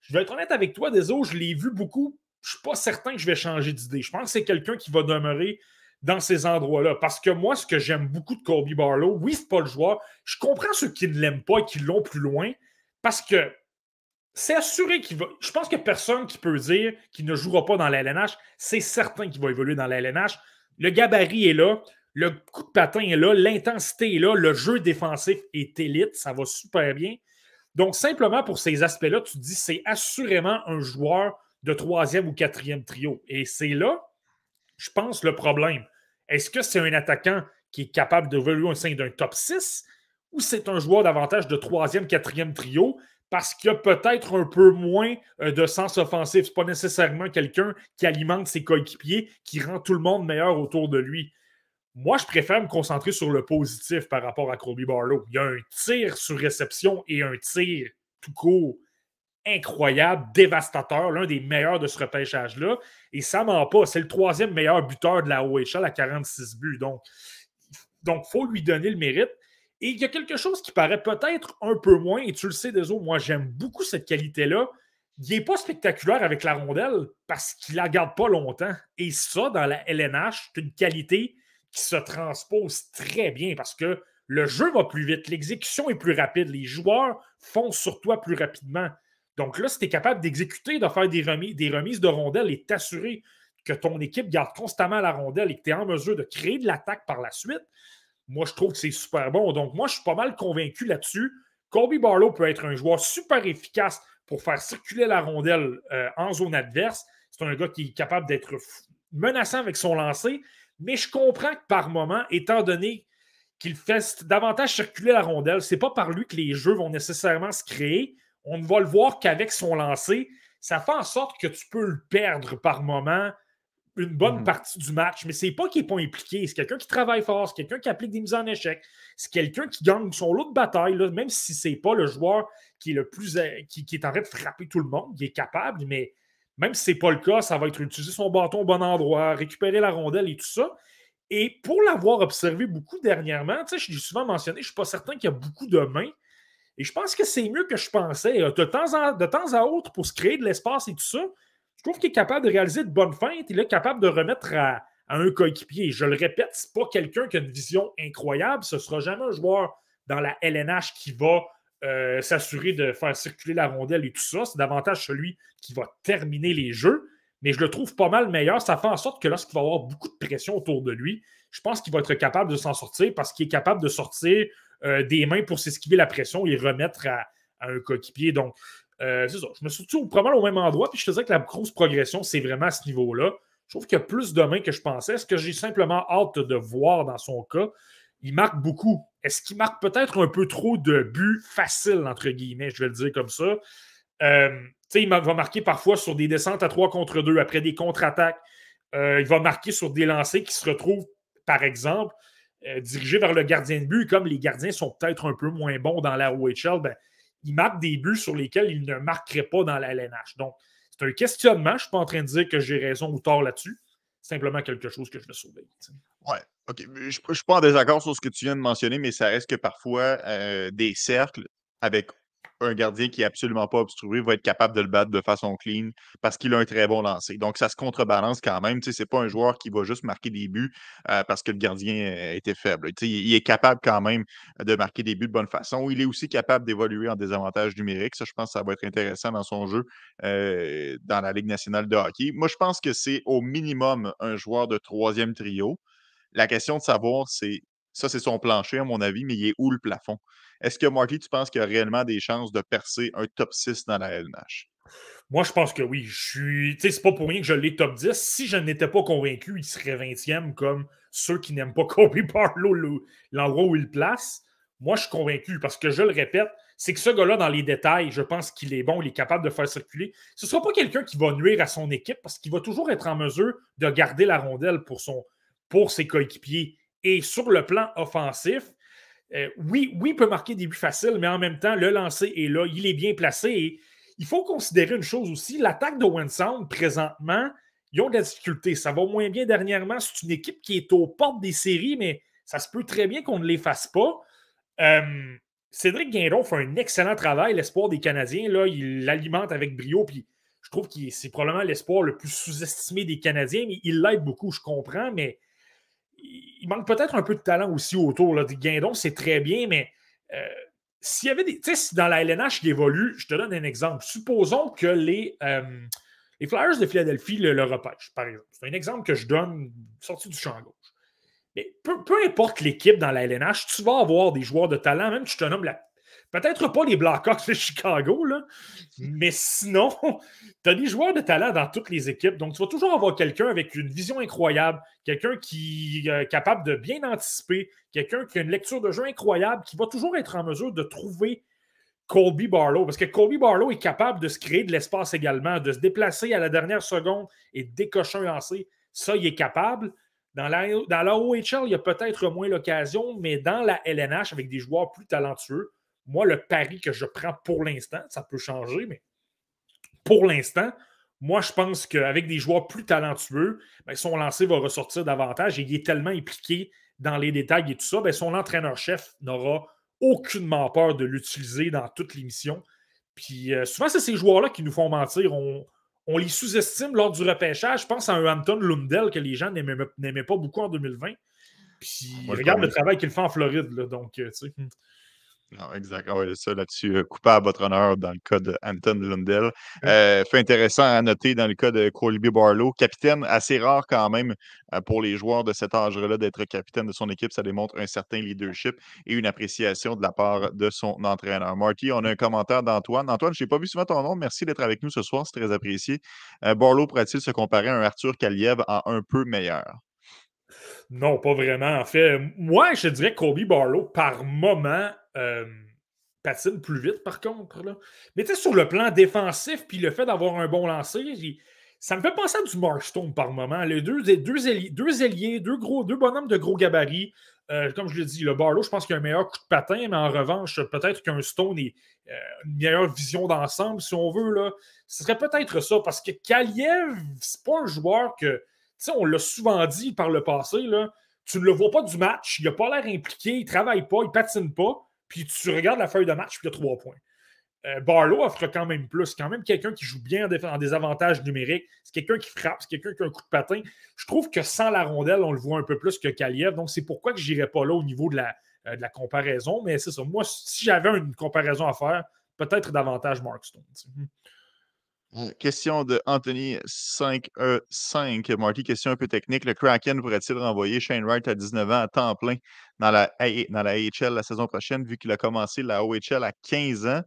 je vais être honnête avec toi, Deso, je l'ai vu beaucoup. Je ne suis pas certain que je vais changer d'idée. Je pense que c'est quelqu'un qui va demeurer dans ces endroits-là. Parce que moi, ce que j'aime beaucoup de Colby Barlow, oui, c'est pas le joueur. Je comprends ceux qui ne l'aiment pas et qui l'ont plus loin. Parce que c'est assuré qu'il va. Je pense que personne qui peut dire qu'il ne jouera pas dans la LNH, c'est certain qu'il va évoluer dans la LNH. Le gabarit est là, le coup de patin est là, l'intensité est là, le jeu défensif est élite, ça va super bien. Donc, simplement pour ces aspects-là, tu te dis c'est assurément un joueur de troisième ou quatrième trio. Et c'est là, je pense, le problème. Est-ce que c'est un attaquant qui est capable d'évoluer au sein d'un top 6 ou c'est un joueur davantage de troisième, quatrième trio? Parce qu'il a peut-être un peu moins euh, de sens offensif. Ce n'est pas nécessairement quelqu'un qui alimente ses coéquipiers, qui rend tout le monde meilleur autour de lui. Moi, je préfère me concentrer sur le positif par rapport à Colby Barlow. Il y a un tir sur réception et un tir tout court incroyable, dévastateur, l'un des meilleurs de ce repêchage-là. Et ça ment pas. C'est le troisième meilleur buteur de la OHL à 46 buts. Donc, donc, faut lui donner le mérite. Et il y a quelque chose qui paraît peut-être un peu moins, et tu le sais, Deso, moi j'aime beaucoup cette qualité-là. Il n'est pas spectaculaire avec la rondelle parce qu'il ne la garde pas longtemps. Et ça, dans la LNH, c'est une qualité qui se transpose très bien parce que le jeu va plus vite, l'exécution est plus rapide, les joueurs foncent sur toi plus rapidement. Donc là, si tu es capable d'exécuter, de faire des remises, de rondelles et t'assurer que ton équipe garde constamment la rondelle et que tu es en mesure de créer de l'attaque par la suite, moi, je trouve que c'est super bon. Donc, moi, je suis pas mal convaincu là-dessus. Colby Barlow peut être un joueur super efficace pour faire circuler la rondelle euh, en zone adverse. C'est un gars qui est capable d'être menaçant avec son lancer, mais je comprends que par moment, étant donné qu'il fait davantage circuler la rondelle, c'est pas par lui que les jeux vont nécessairement se créer. On ne va le voir qu'avec son lancer. Ça fait en sorte que tu peux le perdre par moment une bonne mhm. partie du match, mais c'est pas qu'il n'est pas impliqué. C'est quelqu'un qui travaille fort, c'est quelqu'un qui applique des mises en échec, c'est quelqu'un qui gagne son lot de bataille, même si c'est pas le joueur qui est le plus euh, qui, est en train de frapper tout le monde, il est capable, mais même si c'est pas le cas, ça va être utiliser son bâton au bon endroit, récupérer la rondelle et tout ça. Et pour l'avoir observé beaucoup dernièrement, je l'ai souvent mentionné, je ne suis pas certain qu'il y a beaucoup de mains. Et je pense que c'est mieux que je pensais. De temps, de temps à autre, pour se créer de l'espace et tout ça, je trouve qu'il est capable de réaliser de bonnes feintes. Il est capable de remettre à, un coéquipier. Je le répète, ce n'est pas quelqu'un qui a une vision incroyable. Ce ne sera jamais un joueur dans la LNH qui va euh, s'assurer de faire circuler la rondelle et tout ça. C'est davantage celui qui va terminer les jeux. Mais je le trouve pas mal meilleur. Ça fait en sorte que lorsqu'il va avoir beaucoup de pression autour de lui, je pense qu'il va être capable de s'en sortir parce qu'il est capable de sortir euh, des mains pour s'esquiver la pression et remettre à, un coéquipier. Donc, euh, c'est ça. Je me suis probablement au même endroit, puis je te disais que la grosse progression, c'est vraiment à ce niveau-là. Je trouve qu'il y a plus de mains que je pensais. Ce que j'ai simplement hâte de voir dans son cas, il marque beaucoup. Est-ce qu'il marque peut-être un peu trop de buts faciles, entre guillemets, je vais le dire comme ça? Euh, il va marquer parfois sur des descentes à 3 contre 2, après des contre-attaques. Euh, il va marquer sur des lancers qui se retrouvent, par exemple, dirigés vers le gardien de but. Comme les gardiens sont peut-être un peu moins bons dans la OHL, ben, il marque des buts sur lesquels il ne marquerait pas dans la LNH. Donc, c'est un questionnement. Je ne suis pas en train de dire que j'ai raison ou tort là-dessus. Simplement quelque chose que je vais sauver. Ouais, OK. Je ne suis pas en désaccord sur ce que tu viens de mentionner, mais ça reste que parfois, euh, des cercles avec un gardien qui n'est absolument pas obstrué va être capable de le battre de façon clean parce qu'il a un très bon lancer. Donc, ça se contrebalance quand même. Ce n'est pas un joueur qui va juste marquer des buts euh, parce que le gardien était faible. il est capable quand même de marquer des buts de bonne façon. Il est aussi capable d'évoluer en désavantage numérique. Ça, je pense que ça va être intéressant dans son jeu euh, dans la Ligue nationale de hockey. Moi, je pense que c'est au minimum un joueur de troisième trio. La question de savoir, c'est ça, c'est son plancher, à mon avis, mais il est où le plafond? Est-ce que Markley, tu penses qu'il y a réellement des chances de percer un top 6 dans la LNH? Moi, je pense que oui. Je suis. C'est pas pour rien que je l'ai top 10. Si je n'étais pas convaincu, il serait 20e comme ceux qui n'aiment pas Kobe Barlow, l'endroit où il place. Moi, je suis convaincu parce que je le répète, c'est que ce gars-là, dans les détails, je pense qu'il est bon, il est capable de faire circuler. Ce ne sera pas quelqu'un qui va nuire à son équipe parce qu'il va toujours être en mesure de garder la rondelle pour, son, pour ses coéquipiers. Et sur le plan offensif, euh, oui, oui, il peut marquer des buts faciles, mais en même temps, le lancer est là, il est bien placé. Et il faut considérer une chose aussi, l'attaque de Sound, présentement, ils ont de la difficulté. Ça va moins bien dernièrement. C'est une équipe qui est aux portes des séries, mais ça se peut très bien qu'on ne les fasse pas. Euh, Cédric Guindon fait un excellent travail, l'espoir des Canadiens. Là, il l'alimente avec brio, puis je trouve que c'est probablement l'espoir le plus sous-estimé des Canadiens, mais il l'aide beaucoup, je comprends, mais il manque peut-être un peu de talent aussi autour. Là. Guindon, c'est très bien, mais euh, s'il y avait des. Tu sais, si dans la LNH, il évolue, je te donne un exemple. Supposons que les, euh, les Flyers de Philadelphie le, le repêchent, par exemple. C'est un exemple que je donne sorti du champ gauche. Mais peu, importe l'équipe dans la LNH, tu vas avoir des joueurs de talent, même si je te nomme la Peut-être pas les Blackhawks de Chicago, mais sinon, tu as des joueurs de talent dans toutes les équipes. Donc, tu vas toujours avoir quelqu'un avec une vision incroyable, quelqu'un qui est capable de bien anticiper, quelqu'un qui a une lecture de jeu incroyable, qui va toujours être en mesure de trouver Colby Barlow. Parce que Colby Barlow est capable de se créer de l'espace également, de se déplacer à la dernière seconde et décocher un lancer. Ça, il est capable. Dans la, dans la OHL, il y a peut-être moins l'occasion, mais dans la LNH, avec des joueurs plus talentueux, moi, le pari que je prends pour l'instant, ça peut changer, mais pour l'instant, moi, je pense qu'avec des joueurs plus talentueux, ben, son lancer va ressortir davantage et il est tellement impliqué dans les détails et tout ça, ben, son entraîneur-chef n'aura aucunement peur de l'utiliser dans toute l'émission. Puis euh, souvent, c'est ces joueurs-là qui nous font mentir. On, on les sous-estime lors du repêchage. Je pense à un Anton Lundell que les gens n'aimaient pas beaucoup en 2020. Puis regarde le travail qu'il fait en Floride. donc, euh, tu sais. Non, exact. Ah ça là-dessus, euh, coupable à votre honneur dans le cas d'Anton Lundell. Euh, fait intéressant à noter dans le cas de Colby Barlow, capitaine assez rare quand même euh, pour les joueurs de cet âge-là d'être capitaine de son équipe. Ça démontre un certain leadership et une appréciation de la part de son entraîneur. Marty, on a un commentaire d'Antoine. Antoine, je n'ai pas vu souvent ton nom. Merci d'être avec nous ce soir. C'est très apprécié. Barlow pourrait-il se comparer à un Arthur Kaliev en un peu meilleur? Non, pas vraiment. En fait, moi, je dirais que Kobe Barlow, par moment, euh, patine plus vite, par contre. Mais tu sais, sur le plan défensif, puis le fait d'avoir un bon lancer, ça me fait penser à du Markstone par moment. Les deux, deux, ailiers, deux, ailiers, deux, gros, deux bonhommes de gros gabarits. Euh, comme je l'ai dit, le Barlow, je pense qu'il a un meilleur coup de patin, mais en revanche, peut-être qu'un Stone ait euh, une meilleure vision d'ensemble, si on veut. Ce serait peut-être ça, parce que Kaliev, c'est pas un joueur que on l'a souvent dit par le passé, tu ne le vois pas du match, il n'a pas l'air impliqué, il ne travaille pas, il ne patine pas, puis tu regardes la feuille de match, puis il a trois points. Euh, Barlow offre quand même plus. Quand même quelqu'un qui joue bien en, des avantages numériques. C'est quelqu'un qui frappe, c'est quelqu'un qui a un coup de patin. Je trouve que sans la rondelle, on le voit un peu plus que Kaliev. Donc, c'est pourquoi que je n'irais pas là au niveau euh, de la comparaison. Mais c'est ça. Moi, si j'avais une comparaison à faire, peut-être davantage Mark Stone. Question de Anthony 5E5. E Marty, question un peu technique. Le Kraken pourrait-il renvoyer Shane Wright à 19 ans à temps plein dans la, dans la AHL la saison prochaine, vu qu'il a commencé la OHL à 15 ans,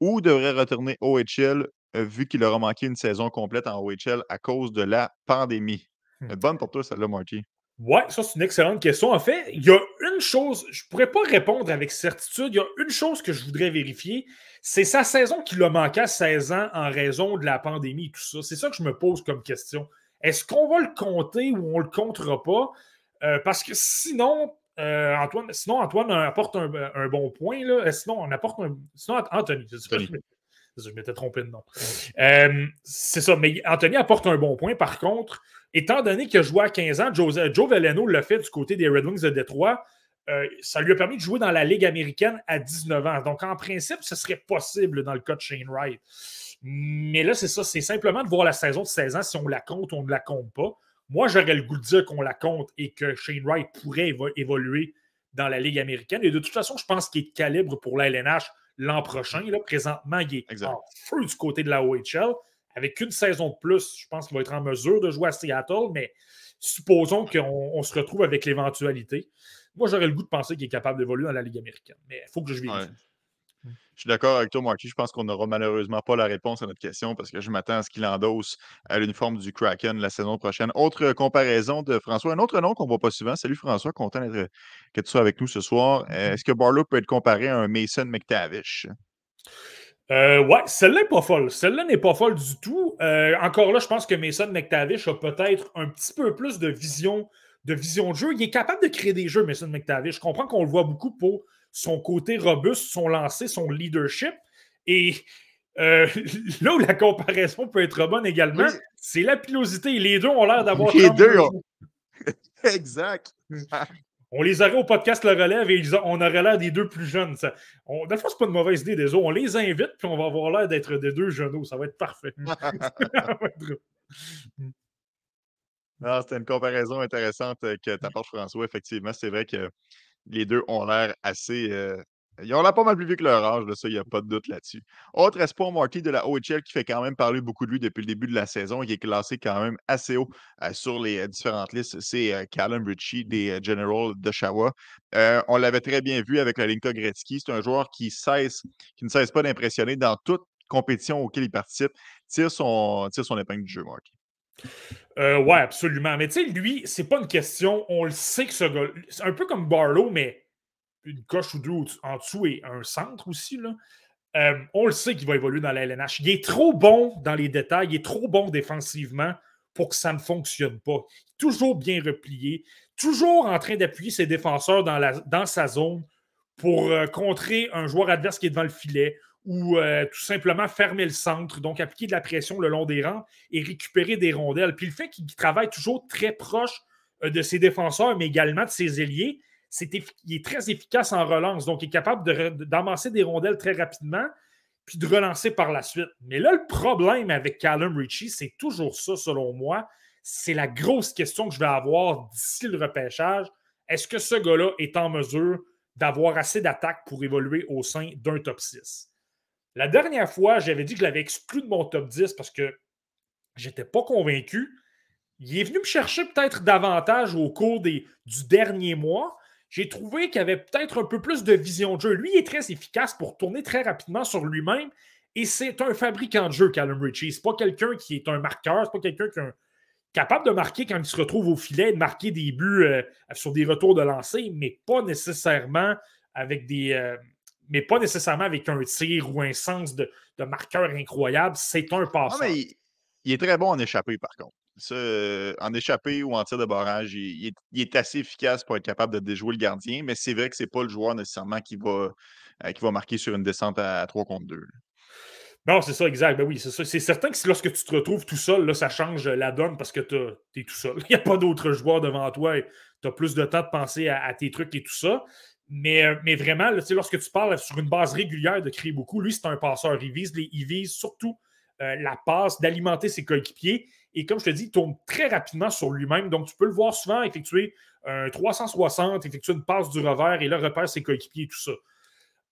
ou devrait retourner OHL euh, vu qu'il aura manqué une saison complète en OHL à cause de la pandémie? Mmh. Bonne pour toi, celle-là, Marty. Oui, ça, c'est une excellente question. En fait, il y a une chose, je ne pourrais pas répondre avec certitude. Il y a une chose que je voudrais vérifier. C'est sa saison qui l'a manqué à 16 ans en raison de la pandémie et tout ça. C'est ça que je me pose comme question. Est-ce qu'on va le compter ou on ne le comptera pas? Euh, parce que sinon, euh, Antoine, sinon, Antoine apporte un, bon point. Là. Euh, sinon, on apporte un. Sinon, Anthony, je m'étais trompé de nom. c'est ça, mais Anthony apporte un bon point. Par contre, étant donné qu'il a joué à 15 ans, Joe, Joe Veleno l'a fait du côté des Red Wings de Détroit. Euh, ça lui a permis de jouer dans la Ligue américaine à 19 ans. Donc, en principe, ce serait possible dans le cas de Shane Wright. Mais là, c'est ça, c'est simplement de voir la saison de 16 ans, si on la compte ou on ne la compte pas. Moi, j'aurais le goût de dire qu'on la compte et que Shane Wright pourrait évoluer dans la Ligue américaine. Et de toute façon, je pense qu'il est de calibre pour la LNH l'an prochain. Là, présentement, il est en feu du côté de la OHL. Avec une saison de plus, je pense qu'il va être en mesure de jouer à Seattle, mais supposons qu'on se retrouve avec l'éventualité. Moi, j'aurais le goût de penser qu'il est capable d'évoluer dans la Ligue américaine, mais il faut que je vérifie. Je suis d'accord avec toi, Marky. Je pense qu'on n'aura malheureusement pas la réponse à notre question parce que je m'attends à ce qu'il endosse à l'uniforme du Kraken la saison prochaine. Autre comparaison de François, un autre nom qu'on ne voit pas souvent. Salut François, content que tu sois avec nous ce soir. Mm-hmm. Est-ce que Barlow peut être comparé à un Mason McTavish? Euh, ouais, celle-là n'est pas folle. Celle-là n'est pas folle du tout. Euh, encore là, je pense que Mason McTavish a peut-être un petit peu plus de vision, de vision de jeu. Il est capable de créer des jeux, Mason McTavish. Je comprends qu'on le voit beaucoup pour son côté robuste, son lancer, son leadership. Et euh, là où la comparaison peut être bonne également, c'est la pilosité. Les deux ont l'air d'avoir. Les deux exact. On les aurait au podcast Le Relève et on aurait l'air des deux plus jeunes. Ça, on, des fois, c'est pas une mauvaise idée des autres. On les invite puis on va avoir l'air d'être des deux jeunes. Ça va être parfait. C'était une comparaison intéressante que tu apportes, François. Effectivement, c'est vrai que les deux ont l'air assez, euh, ils ont l'air pas mal plus vieux que leur âge, ça, il n'y a pas de doute là-dessus. Autre espoir Marty de la OHL qui fait quand même parler beaucoup de lui depuis le début de la saison, il est classé quand même assez haut euh, sur les euh, différentes listes, c'est euh, Callum Ritchie des Generals d'Oshawa. on l'avait très bien vu avec la Linka Gretzky. C'est un joueur qui, cesse, qui ne cesse pas d'impressionner dans toute compétition auquel il participe. Tire son, tire son épingle du jeu, Marty. Euh, ouais, absolument. Mais tu sais, lui, c'est pas une question. On le sait que ce gars. C'est un peu comme Barlow, mais une coche ou deux en dessous et un centre aussi. Là. Euh, on le sait qu'il va évoluer dans la LNH. Il est trop bon dans les détails, il est trop bon défensivement pour que ça ne fonctionne pas. Toujours bien replié, toujours en train d'appuyer ses défenseurs dans, sa zone pour euh, contrer un joueur adverse qui est devant le filet ou euh, tout simplement fermer le centre, donc appliquer de la pression le long des rangs et récupérer des rondelles. Puis le fait qu'il travaille toujours très proche euh, de ses défenseurs, mais également de ses ailiers, il est très efficace en relance, donc il est capable d'amasser des rondelles très rapidement, puis de relancer par la suite. Mais là, le problème avec Callum Ritchie, c'est toujours ça, selon moi. C'est la grosse question que je vais avoir d'ici le repêchage. Est-ce que ce gars-là est en mesure d'avoir assez d'attaques pour évoluer au sein d'un top 6? La dernière fois, j'avais dit que je l'avais exclu de mon top 10 parce que j'étais pas convaincu. Il est venu me chercher peut-être davantage au cours des, du dernier mois. J'ai trouvé qu'il avait peut-être un peu plus de vision de jeu. Lui, il est très efficace pour tourner très rapidement sur lui-même et c'est un fabricant de jeu, Callum Ritchie. C'est pas quelqu'un qui est un marqueur, c'est pas quelqu'un qui est capable de marquer quand il se retrouve au filet, de marquer des buts euh, sur des retours de lancer, mais pas nécessairement avec des. Euh, mais pas nécessairement avec un tir ou un sens de, marqueur incroyable. C'est un passeur. il, est très bon en échappé, par contre. en échappé ou en tir de barrage, il, est, assez efficace pour être capable de déjouer le gardien, mais c'est vrai que ce n'est pas le joueur nécessairement qui va, euh, qui va marquer sur une descente à, 3 contre 2. Non, c'est ça, exact. Ben oui, c'est ça. C'est certain que lorsque tu te retrouves tout seul, là, ça change la donne parce que tu es tout seul. Il n'y a pas d'autres joueurs devant toi et tu as plus de temps de penser à, tes trucs et tout ça. Mais, euh, mais vraiment, lorsque tu parles sur une base régulière de créer beaucoup, lui, c'est un passeur. Il vise, il vise surtout euh, la passe, d'alimenter ses coéquipiers. Et comme je te dis, il tourne très rapidement sur lui-même. Donc, tu peux le voir souvent effectuer un 360, effectuer une passe du revers et là, repère ses coéquipiers et tout ça.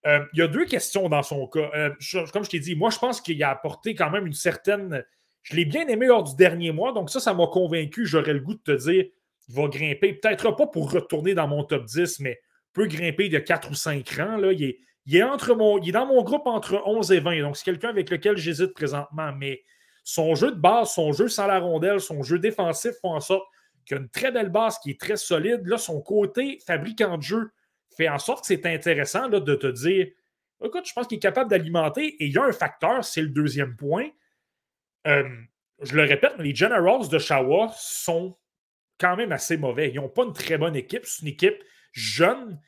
Euh, il y a deux questions dans son cas. comme je t'ai dit, moi, je pense qu'il a apporté quand même une certaine. Je l'ai bien aimé lors du dernier mois, donc ça, ça m'a convaincu. J'aurais le goût de te dire, il va grimper, peut-être pas pour retourner dans mon top 10, mais peut grimper de 4 ou 5 rangs. Là. Il, est, entre mon, il est dans mon groupe entre 11 et 20. Donc, c'est quelqu'un avec lequel j'hésite présentement. Mais son jeu de base, son jeu sans la rondelle, son jeu défensif font en sorte qu'il a une très belle base qui est très solide. Là, son côté fabricant de jeu fait en sorte que c'est intéressant là, de te dire écoute, je pense qu'il est capable d'alimenter. Et il y a un facteur, c'est le deuxième point. Euh, je le répète, les Generals de Shawa sont quand même assez mauvais. Ils n'ont pas une très bonne équipe. C'est une équipe jeune.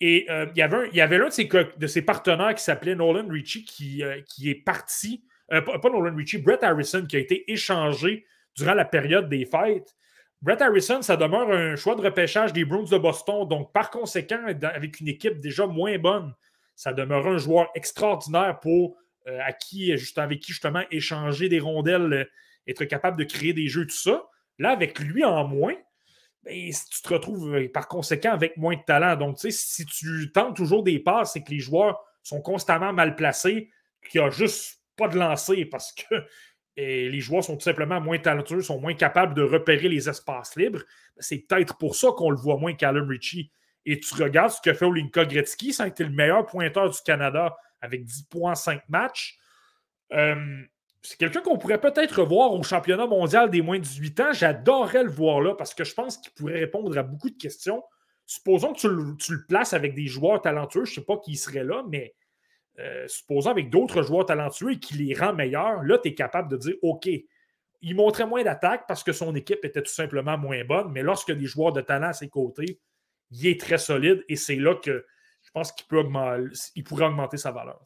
Et euh, il y avait, avait l'un de ses, partenaires qui s'appelait Nolan Ritchie qui, euh, qui est parti. Euh, pas, Nolan Ritchie, Brett Harrison qui a été échangé durant la période des fêtes. Brett Harrison, ça demeure un choix de repêchage des Bruins de Boston. Donc, par conséquent, avec une équipe déjà moins bonne, ça demeure un joueur extraordinaire pour qui, avec qui justement échanger des rondelles, être capable de créer des jeux, tout ça. Là, avec lui en moins, ben, tu te retrouves euh, par conséquent avec moins de talent. Donc, tu sais, si tu tentes toujours des passes et que les joueurs sont constamment mal placés, qu'il n'y a juste pas de lancer parce que les joueurs sont tout simplement moins talentueux, sont moins capables de repérer les espaces libres, ben, c'est peut-être pour ça qu'on le voit moins Callum Ritchie. Et tu regardes ce que fait Olinka Gretzky, ça a été le meilleur pointeur du Canada avec 10 points 5 matchs. Euh, c'est quelqu'un qu'on pourrait peut-être revoir au championnat mondial des moins de 18 ans. J'adorerais le voir là parce que je pense qu'il pourrait répondre à beaucoup de questions. Supposons que tu le, places avec des joueurs talentueux, je ne sais pas qui serait là, mais euh, supposons avec d'autres joueurs talentueux et qui les rend meilleurs, là, tu es capable de dire OK, il montrait moins d'attaque parce que son équipe était tout simplement moins bonne, mais lorsque des joueurs de talent à ses côtés, il est très solide et c'est là que je pense qu'il pourrait augmenter sa valeur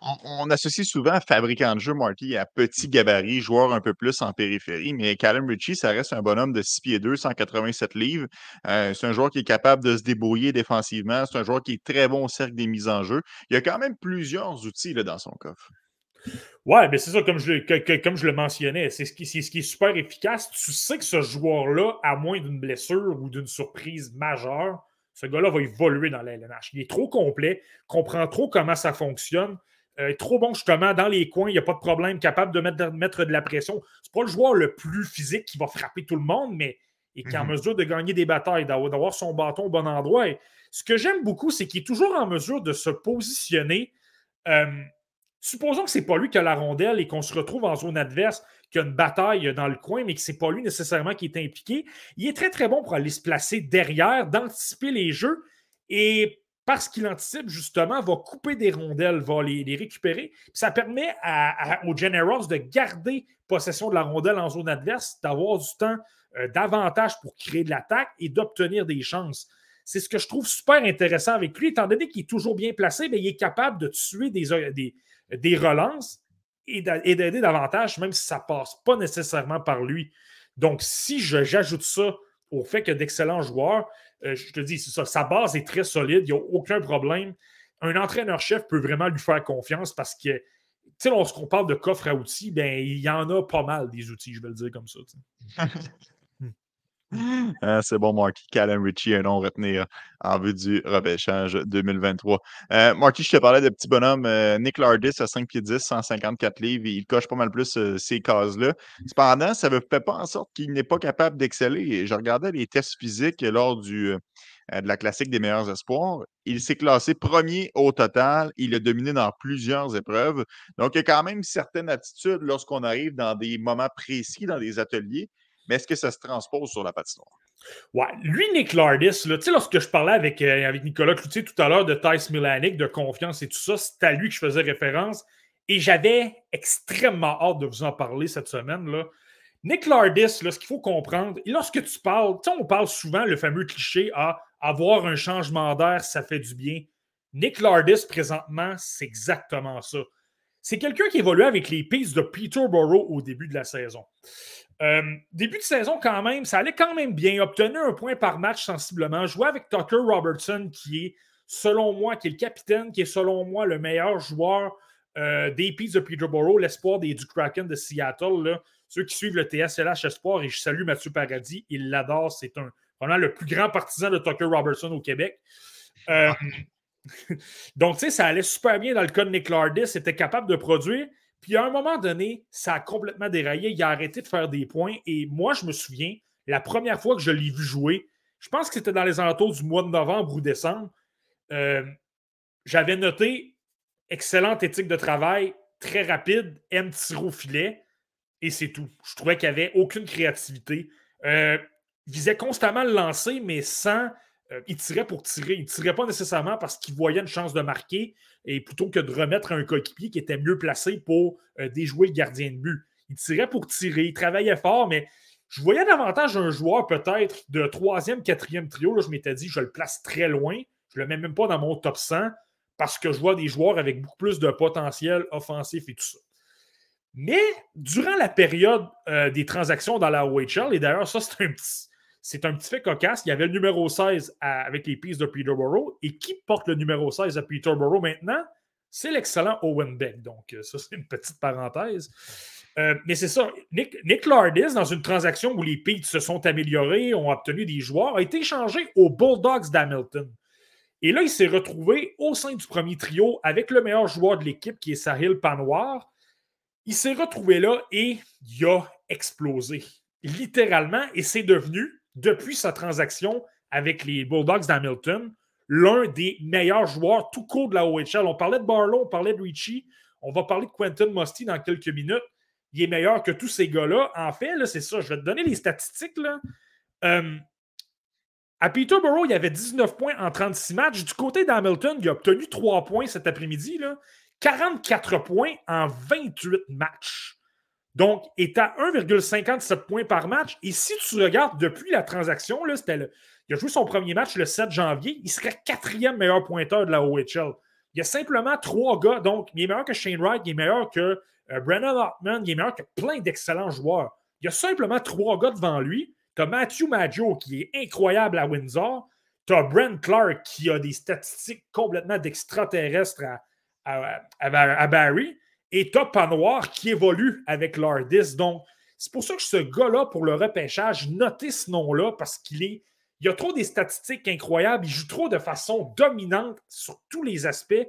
on, associe souvent fabricant de jeu, Marty, à petit gabarit, joueur un peu plus en périphérie, mais Callum Ritchie, ça reste un bonhomme de 6 pieds 2, 187 livres. Euh, c'est un joueur qui est capable de se débrouiller défensivement. C'est un joueur qui est très bon au cercle des mises en jeu. Il y a quand même plusieurs outils là, dans son coffre. Ouais, mais c'est ça, comme je, comme je le mentionnais, c'est ce, qui, ce qui est super efficace. Tu sais que ce joueur-là, à moins d'une blessure ou d'une surprise majeure, ce gars-là va évoluer dans la. Il est trop complet, comprend trop comment ça fonctionne. Euh, trop bon justement dans les coins, il n'y a pas de problème, capable de mettre, mettre de la pression. C'est pas le joueur le plus physique qui va frapper tout le monde, mais il est en mhm. mesure de gagner des batailles, d'avoir son bâton au bon endroit. ce que j'aime beaucoup, c'est qu'il est toujours en mesure de se positionner. Euh, supposons que ce n'est pas lui qui a la rondelle et qu'on se retrouve en zone adverse, qu'il y a une bataille dans le coin, mais que ce n'est pas lui nécessairement qui est impliqué. Il est très, très bon pour aller se placer derrière, d'anticiper les jeux. Et parce qu'il anticipe justement, va couper des rondelles, va les, récupérer. Ça permet aux Generals de garder possession de la rondelle en zone adverse, d'avoir du temps euh, davantage pour créer de l'attaque et d'obtenir des chances. c'est ce que je trouve super intéressant avec lui. Étant donné qu'il est toujours bien placé, mais il est capable de tuer des, des relances et d'aider davantage, même si ça ne passe pas nécessairement par lui. Donc, si j'ajoute ça au fait qu'il a d'excellents joueurs, euh, je te dis, ça, sa base est très solide, il n'y a aucun problème. Un entraîneur-chef peut vraiment lui faire confiance parce que, tu sais, lorsqu'on parle de coffre à outils, ben, il y en a pas mal des outils, je vais le dire comme ça. Ah, c'est bon, Marky. Callum Ritchie, un nom à retenir en vue du repêchage 2023. Euh, Marky, je te parlais de petit bonhomme euh, Nick Lardis à 5 pieds 10, 154 livres. Il coche pas mal plus euh, ces cases-là. Cependant, ça ne fait pas en sorte qu'il n'est pas capable d'exceller. Je regardais les tests physiques lors du, de la classique des meilleurs espoirs. Il s'est classé premier au total. Il a dominé dans plusieurs épreuves. Donc, il y a quand même une certaine attitude lorsqu'on arrive dans des moments précis, dans des ateliers mais est-ce que ça se transpose sur la patinoire? Ouais, lui, Nick Lardis, sais, lorsque je parlais avec, euh, avec Nicolas Cloutier tout à l'heure de Tice Milanic, de confiance et tout ça, c'est à lui que je faisais référence. Et j'avais extrêmement hâte de vous en parler cette semaine. Là. Nick Lardis, là, ce qu'il faut comprendre, lorsque tu parles, on parle souvent le fameux cliché à avoir un changement d'air, ça fait du bien. Nick Lardis, présentement, c'est exactement ça. C'est quelqu'un qui évoluait avec les pistes de Peterborough au début de la saison. Euh, début de saison, quand même, ça allait quand même bien. Obtenu un point par match sensiblement. Jouer avec Tucker Robertson, qui est, selon moi, qui est le capitaine, qui est, selon moi, le meilleur joueur euh, des Peas de Peterborough, l'espoir des du Kraken de Seattle. Ceux qui suivent le TSLH Espoir, et je salue Mathieu Paradis, il l'adore. C'est un vraiment le plus grand partisan de Tucker Robertson au Québec. Euh, donc, tu sais, ça allait super bien dans le cas de Nick Lardis. C'était capable de produire. Puis à un moment donné, ça a complètement déraillé. Il a arrêté de faire des points. Et moi, je me souviens, la première fois que je l'ai vu jouer, je pense que c'était dans les alentours du mois de novembre ou décembre, euh, j'avais noté excellente éthique de travail, très rapide, aime tirer au filet, et c'est tout. Je trouvais qu'il n'y avait aucune créativité. Euh, il visait constamment le lancer, mais sans euh, il tirait pour tirer. Il ne tirait pas nécessairement parce qu'il voyait une chance de marquer et plutôt que de remettre un coéquipier qui était mieux placé pour euh, déjouer le gardien de but. Il tirait pour tirer, il travaillait fort, mais je voyais davantage un joueur peut-être de troisième, quatrième trio. Là, je m'étais dit, je le place très loin. Je ne le mets même pas dans mon top 100 parce que je vois des joueurs avec beaucoup plus de potentiel offensif et tout ça. Mais durant la période euh, des transactions dans la OHL, et d'ailleurs, ça, c'est un petit, c'est un petit fait cocasse. Il y avait le numéro 16 avec les pistes de Peterborough. Et qui porte le numéro 16 à Peterborough maintenant? C'est l'excellent Owen Beck. Donc, euh, ça, c'est une petite parenthèse. Euh, mais c'est ça. Nick, Nick, Lardis, dans une transaction où les Peets se sont améliorés, ont obtenu des joueurs, a été échangé aux Bulldogs d'Hamilton. Et là, il s'est retrouvé au sein du premier trio avec le meilleur joueur de l'équipe qui est Sahil Panoir. Il s'est retrouvé là et il a explosé. Littéralement. Et c'est devenu depuis sa transaction avec les Bulldogs d'Hamilton, l'un des meilleurs joueurs tout court de la OHL. On parlait de Barlow, on parlait de Richie, on va parler de Quentin Musty dans quelques minutes. Il est meilleur que tous ces gars-là. En fait, c'est ça. Je vais te donner les statistiques. Là. Euh, à Peterborough, il y avait 19 points en 36 matchs. Du côté d'Hamilton, il a obtenu 3 points cet après-midi. 44 points en 28 matchs. Donc, est à 1,57 points par match. Et si tu regardes depuis la transaction, il a joué son premier match le 7 janvier, il serait quatrième meilleur pointeur de la OHL. Il y a simplement trois gars. Donc, il est meilleur que Shane Wright, il est meilleur que euh, Brennan Hartman, il est meilleur que plein d'excellents joueurs. Il y a simplement trois gars devant lui. Tu as Matthew Maggio qui est incroyable à Windsor. Tu as Brent Clark qui a des statistiques complètement d'extraterrestres à Barry et Top Noir qui évolue avec l'Ardis. Donc, c'est pour ça que ce gars-là, pour le repêchage, notez ce nom-là parce qu'il est. Il a trop des statistiques incroyables. Il joue trop de façon dominante sur tous les aspects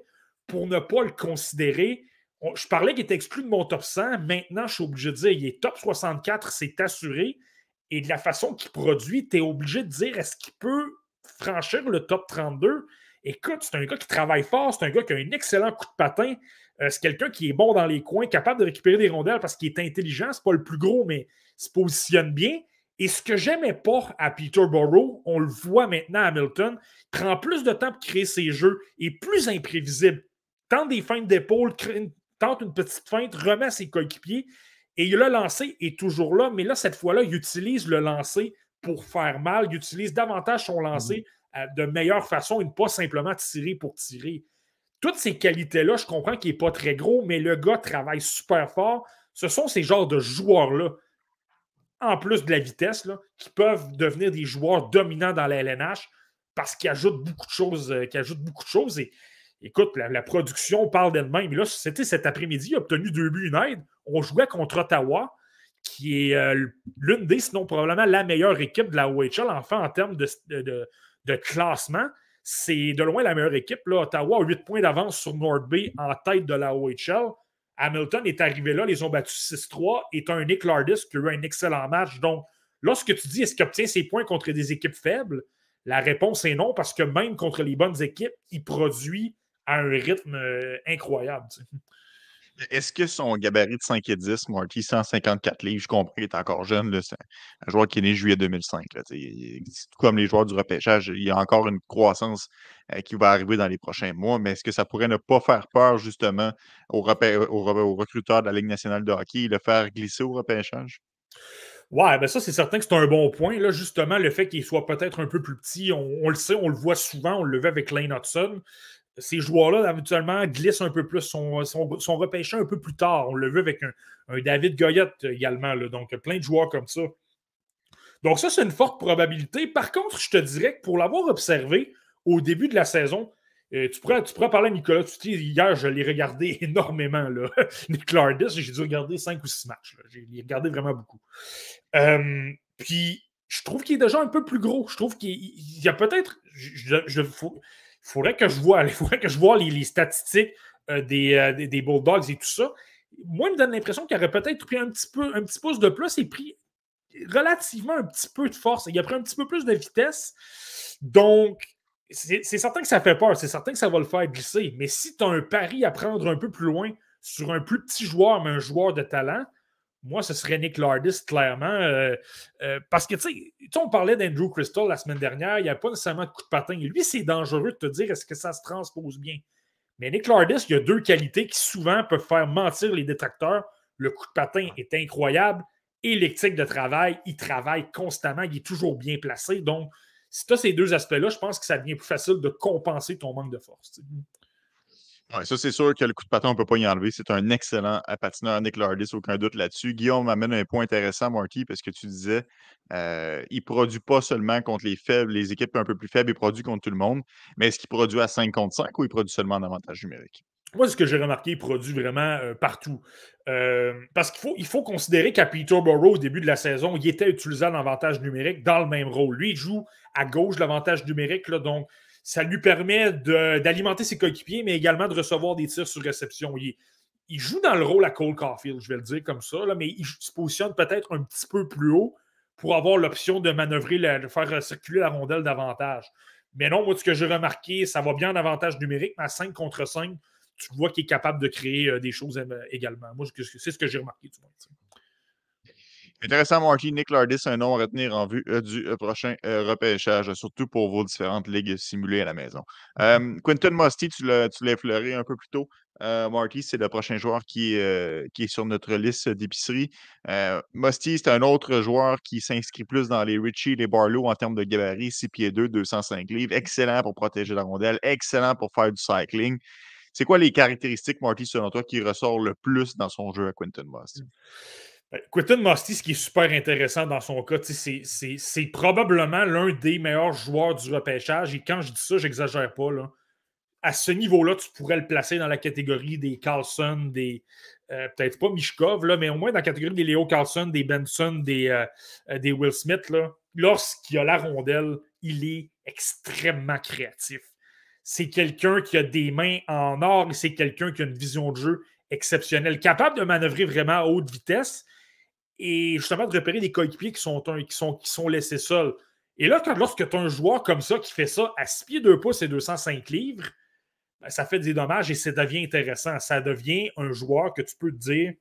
pour ne pas le considérer. je parlais qu'il était exclu de mon top 100. Maintenant, je suis obligé de dire il est top 64, c'est assuré. Et de la façon qu'il produit, tu es obligé de dire est-ce qu'il peut franchir le top 32? Écoute, c'est un gars qui travaille fort, c'est un gars qui a un excellent coup de patin. Euh, c'est quelqu'un qui est bon dans les coins, capable de récupérer des rondelles parce qu'il est intelligent. C'est pas le plus gros, mais il se positionne bien. Et ce que j'aimais pas à Peterborough, on le voit maintenant à Hamilton, prend plus de temps pour créer ses jeux, est plus imprévisible. Tente des feintes d'épaule, tente une petite feinte, remet ses coéquipiers. Et le lancé est toujours là, mais là, cette fois-là, il utilise le lancer pour faire mal. Il utilise davantage son lancer de meilleure façon et ne pas simplement tirer pour tirer. Toutes ces qualités-là, je comprends qu'il n'est pas très gros, mais le gars travaille super fort. Ce sont ces genres de joueurs-là, en plus de la vitesse, qui peuvent devenir des joueurs dominants dans la LNH parce qu'ils ajoutent beaucoup de choses. Euh, ajoutent beaucoup de choses et, Écoute, la, production parle d'elle-même. Là, c'était cet après-midi, il a obtenu deux buts, une aide. On jouait contre Ottawa, qui est euh, l'une des, sinon probablement la meilleure équipe de la OHL, enfin en termes de, de, classement. C'est de loin la meilleure équipe. Là. Ottawa a 8 points d'avance sur North Bay en tête de la OHL. Hamilton est arrivé là, les ont battus 6-3. Et un Nick Lardis qui a eu un excellent match. Donc, lorsque tu dis est-ce qu'il obtient ses points contre des équipes faibles, la réponse est non, parce que même contre les bonnes équipes, il produit à un rythme euh, incroyable. Est-ce que son gabarit de 5 et 10, Marty, 154 livres, je comprends qu'il est encore jeune, un joueur qui est né juillet 2005. comme les joueurs du repêchage, il y a encore une croissance euh, qui va arriver dans les prochains mois, mais est-ce que ça pourrait ne pas faire peur justement aux, recruteurs de la Ligue nationale de hockey, le faire glisser au repêchage? Ouais, ben ça, c'est certain que c'est un bon point. Là, justement, le fait qu'il soit peut-être un peu plus petit, on, le sait, on le voit souvent, on le voit avec Lane Hudson ces joueurs-là, habituellement, glissent un peu plus, sont, repêchés un peu plus tard. On l'a vu avec un, David Goyette également, donc plein de joueurs comme ça. Donc, ça, c'est une forte probabilité. Par contre, je te dirais que pour l'avoir observé au début de la saison, euh, tu, pourrais, parler à Nicolas dis Hier, je l'ai regardé énormément. Là. Nick j'ai dû regarder cinq ou six matchs. J'ai regardé vraiment beaucoup. Euh, puis, je trouve qu'il est déjà un peu plus gros. Je trouve qu'il y a peut-être. Faudrait que je faudrait que je vois les, statistiques euh, euh, des, des, Bulldogs et tout ça. Moi, il me donne l'impression qu'il aurait peut-être pris un petit, peu, un petit pouce de plus et pris relativement un petit peu de force. Il a pris un petit peu plus de vitesse. Donc, c'est certain que ça fait peur. C'est certain que ça va le faire glisser. Mais si tu as un pari à prendre un peu plus loin sur un plus petit joueur, mais un joueur de talent, moi, ce serait Nick Lardis, clairement. Euh, euh, parce que, tu sais, on parlait d'Andrew Crystal la semaine dernière, il n'y a pas nécessairement de coup de patin. Lui, c'est dangereux de te dire est-ce que ça se transpose bien? Mais Nick Lardis, il y a deux qualités qui souvent peuvent faire mentir les détracteurs. Le coup de patin est incroyable et l'éthique de travail, il travaille constamment, il est toujours bien placé. Donc, si tu as ces deux aspects-là, je pense que ça devient plus facile de compenser ton manque de force. Oui, ça, c'est sûr que le coup de patin, on ne peut pas y enlever. C'est un excellent patineur, Nick Lardis, aucun doute là-dessus. Guillaume m'amène un point intéressant, Marty, parce que tu disais, euh, il ne produit pas seulement contre les faibles, les équipes un peu plus faibles, il produit contre tout le monde. Mais est-ce qu'il produit à 5 contre 5 ou il produit seulement en avantage numérique? Moi, ce que j'ai remarqué, il produit vraiment euh, partout. Euh, parce qu'il faut, il faut considérer qu'à Peterborough, au début de la saison, il était utilisé en avantage numérique dans le même rôle. Lui, il joue à gauche l'avantage numérique, là, donc ça lui permet d'alimenter ses coéquipiers, mais également de recevoir des tirs sur réception. Il, joue dans le rôle à Cole Caulfield, je vais le dire comme ça, là, mais il se positionne peut-être un petit peu plus haut pour avoir l'option de manœuvrer, de faire circuler la rondelle davantage. Mais non, moi, ce que j'ai remarqué, ça va bien en avantage numérique, mais à 5 contre 5, tu vois qu'il est capable de créer euh, des choses euh, également. Moi, c'est ce que j'ai remarqué du moins. Intéressant, Marty. Nick Lardis, un nom à retenir en vue euh, du euh, prochain euh, repêchage, surtout pour vos différentes ligues simulées à la maison. Quentin Musty, tu l'as effleuré un peu plus tôt. Marty, c'est le prochain joueur qui qui est sur notre liste d'épicerie. Musty, c'est un autre joueur qui s'inscrit plus dans les Richie, les Barlow en termes de gabarit, 6 pieds 2, 205 livres. Excellent pour protéger la rondelle, excellent pour faire du cycling. C'est quoi les caractéristiques, Marty, selon toi, qui ressort le plus dans son jeu à Quentin Musty? Quentin Musty, ce qui est super intéressant dans son cas, c'est probablement l'un des meilleurs joueurs du repêchage. Et quand je dis ça, j'exagère pas. À ce niveau-là, tu pourrais le placer dans la catégorie des Carlson, des. Euh, peut-être pas Mishkov, mais au moins dans la catégorie des Léo Carlson, des Benson, des, euh, euh, des Will Smith. Lorsqu'il a la rondelle, il est extrêmement créatif. C'est quelqu'un qui a des mains en or et c'est quelqu'un qui a une vision de jeu exceptionnelle, capable de manœuvrer vraiment à haute vitesse et justement de repérer des coéquipiers qui sont, qui sont, laissés seuls. Et là, lorsque tu as un joueur comme ça qui fait ça à 6 pieds 2 pouces et 205 livres, ben, ça fait des dommages et ça devient intéressant. Ça devient un joueur que tu peux te dire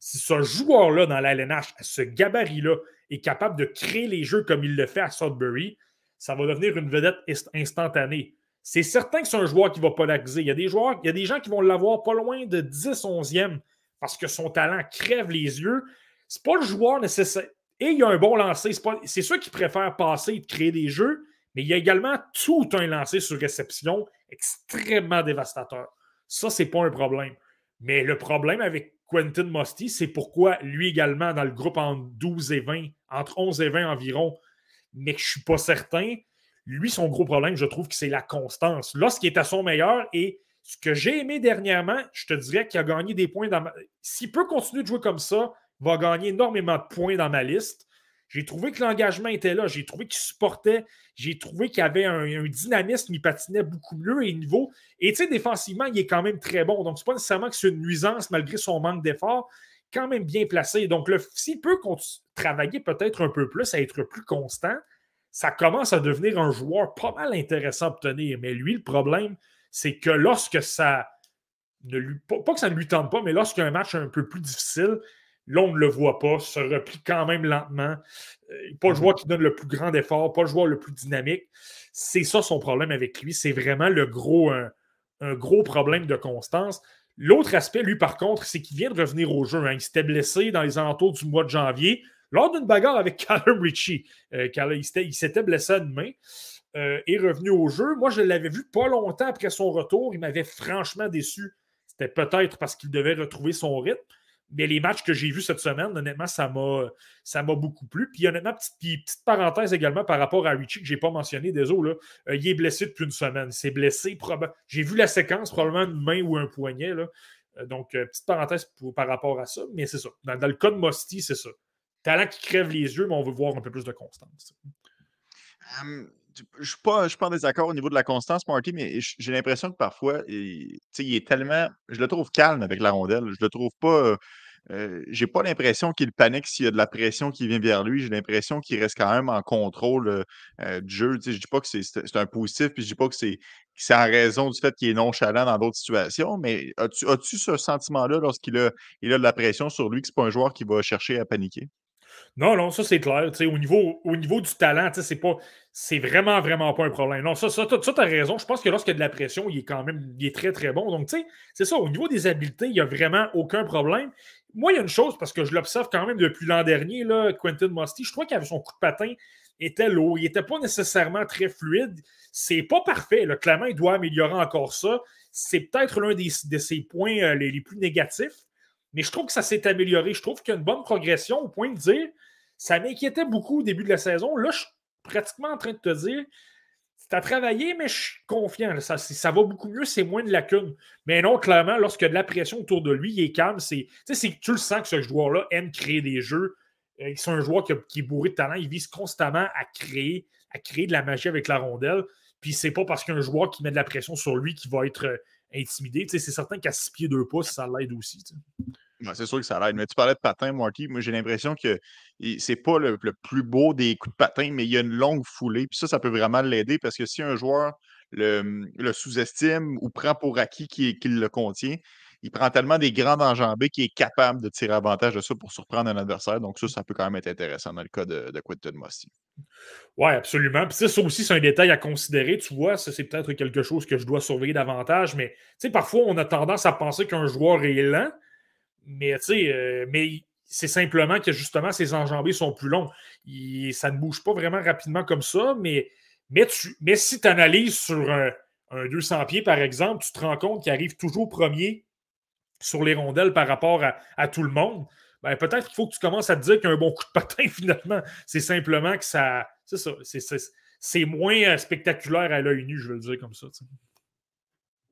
si ce joueur-là dans la LNH, ce gabarit-là, est capable de créer les jeux comme il le fait à Sudbury, ça va devenir une vedette instantanée. C'est certain que c'est un joueur qui va pas l'accuser. Il y a des joueurs, il y a des gens qui vont l'avoir pas loin de 10-11e parce que son talent crève les yeux. C'est pas le joueur nécessaire. Et il a un bon lancer. C'est sûr qu'il préfère passer et créer des jeux, mais il y a également tout un lancé sur réception extrêmement dévastateur. Ça, c'est pas un problème. Mais le problème avec Quentin Musty, c'est pourquoi lui également, dans le groupe entre 12 et 20, entre 11 et 20 environ, mais que je suis pas certain, lui, son gros problème, je trouve que c'est la constance. Lorsqu'il est à son meilleur et ce que j'ai aimé dernièrement, je te dirais qu'il a gagné des points dans ma... S'il peut continuer de jouer comme ça, il va gagner énormément de points dans ma liste. J'ai trouvé que l'engagement était là. J'ai trouvé qu'il supportait. J'ai trouvé qu'il avait un, dynamisme. Il patinait beaucoup mieux et niveau. Et tu défensivement, il est quand même très bon. Donc, ce n'est pas nécessairement que c'est une nuisance malgré son manque d'effort. Quand même bien placé. Donc, s'il peut travailler peut-être un peu plus, à être plus constant, ça commence à devenir un joueur pas mal intéressant à obtenir. Mais lui, le problème, c'est que lorsque ça ne lui. Pas que ça ne lui tente pas, mais lorsqu'il y a un match un peu plus difficile, là, on ne le voit pas, se replie quand même lentement. Euh, pas le mhm. joueur qui donne le plus grand effort, pas le joueur le plus dynamique. C'est ça son problème avec lui. C'est vraiment le gros, un, gros problème de constance. L'autre aspect, lui, par contre, c'est qu'il vient de revenir au jeu. Hein. Il s'était blessé dans les alentours du mois de janvier lors d'une bagarre avec Callum Ritchie. Euh, il s'était blessé à une main. Euh, est revenu au jeu. Moi, je l'avais vu pas longtemps après son retour. Il m'avait franchement déçu. C'était peut-être parce qu'il devait retrouver son rythme. Mais les matchs que j'ai vus cette semaine, honnêtement, ça m'a beaucoup plu. Puis honnêtement, petite, petite, parenthèse également par rapport à Richie que je n'ai pas mentionné, désolé, là, euh, il est blessé depuis une semaine. Il blessé. J'ai vu la séquence, probablement une main ou un poignet. Là. Euh, donc, petite parenthèse par rapport à ça. Mais c'est ça. Dans, le cas de Mosty, c'est ça. Talent qui crève les yeux, mais on veut voir un peu plus de constance. Hum, je ne suis, pas, en désaccord au niveau de la constance, Marty, mais j'ai l'impression que parfois, il, il est tellement. Je le trouve calme avec la rondelle. Je le trouve pas. Euh, j'ai pas l'impression qu'il panique s'il y a de la pression qui vient vers lui. J'ai l'impression qu'il reste quand même en contrôle euh, du jeu. Je dis pas que c'est un positif, puis je dis pas que c'est en raison du fait qu'il est nonchalant dans d'autres situations, mais as-tu ce sentiment-là lorsqu'il a, il a de la pression sur lui que c'est pas un joueur qui va chercher à paniquer? Non, non, ça c'est clair. Au niveau, au niveau du talent, c'est pas. C'est vraiment, vraiment pas un problème. Non, ça, ça, tu as raison. Je pense que lorsqu'il y a de la pression, il est quand même il est très, très bon. Donc, tu sais, c'est ça. Au niveau des habiletés, il n'y a vraiment aucun problème. Moi, il y a une chose, parce que je l'observe quand même depuis l'an dernier, là, Quentin Musty, je crois qu'avec son coup de patin était lourd. Il n'était pas nécessairement très fluide. C'est pas parfait. Là. Clairement, il doit améliorer encore ça. C'est peut-être l'un de ses points euh, les, plus négatifs. Mais je trouve que ça s'est amélioré. Je trouve qu'il y a une bonne progression au point de dire ça m'inquiétait beaucoup au début de la saison. Là, je suis pratiquement en train de te dire c'est à travailler, mais je suis confiant. Ça, ça va beaucoup mieux, c'est moins de lacunes. Mais non, clairement, lorsqu'il y a de la pression autour de lui, il est calme. C'est, tu le sens que ce joueur-là aime créer des jeux. Euh, c'est un joueur qui, est bourré de talent. Il vise constamment à créer, à créer de la magie avec la rondelle. Puis c'est pas parce qu'un joueur qui met de la pression sur lui qui va être intimidé. c'est certain qu'à 6 pieds 2 pouces, ça l'aide aussi c'est sûr que ça l'aide. Mais tu parlais de patin, Marty. Moi, j'ai l'impression que c'est pas le, plus beau des coups de patin, mais il y a une longue foulée. Puis ça, ça peut vraiment l'aider parce que si un joueur le, sous-estime ou prend pour acquis qu'il le contient, il prend tellement des grandes enjambées qu'il est capable de tirer avantage de ça pour surprendre un adversaire. Donc, ça, ça peut quand même être intéressant dans le cas de, Quentin Mossy. Oui, absolument. Puis ça aussi, c'est un détail à considérer. Tu vois, ça, c'est peut-être quelque chose que je dois surveiller davantage. Mais tu sais, parfois, on a tendance à penser qu'un joueur est lent. Mais tu sais, euh, mais c'est simplement que justement, ses enjambées sont plus longs. ça ne bouge pas vraiment rapidement comme ça, mais, mais, mais si tu analyses sur un, 200 pieds, par exemple, tu te rends compte qu'il arrive toujours premier sur les rondelles par rapport à, tout le monde. Ben, peut-être qu'il faut que tu commences à te dire qu'un bon coup de patin, finalement, c'est simplement que ça. C'est ça. C'est moins euh, spectaculaire à l'œil nu, je veux le dire comme ça.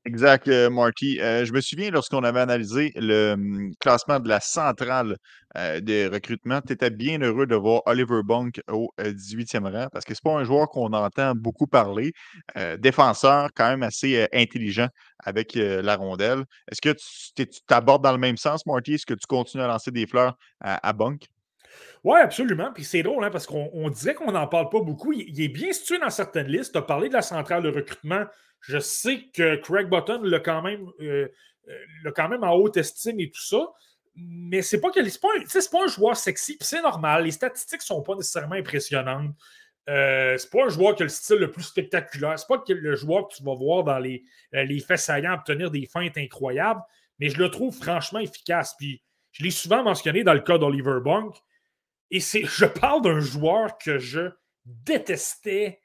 Exact, euh, Marty. Euh, je me souviens lorsqu'on avait analysé le hum, classement de la centrale euh, des recrutements, tu étais bien heureux de voir Oliver Bunk au 18e rang parce que ce n'est pas un joueur qu'on entend beaucoup parler. défenseur, quand même assez intelligent avec la rondelle. Est-ce que tu t'abordes dans le même sens, Marty? Est-ce que tu continues à lancer des fleurs à, Bunk? Oui, absolument. Puis c'est drôle, hein, parce qu'on disait qu'on n'en parle pas beaucoup. Il, est bien situé dans certaines listes. Tu as parlé de la centrale de recrutement je sais que Craig Button l'a quand même, euh, euh, quand même en haute estime et tout ça. Mais c'est pas pas, pas un joueur sexy, c'est normal. Les statistiques sont pas nécessairement impressionnantes. Euh, c'est pas un joueur qui a le style le plus spectaculaire. C'est pas le joueur que tu vas voir dans les, les faits saillants obtenir des feintes incroyables, mais je le trouve franchement efficace. Puis je l'ai souvent mentionné dans le cas d'Oliver Bunk. Et c'est, je parle d'un joueur que je détestais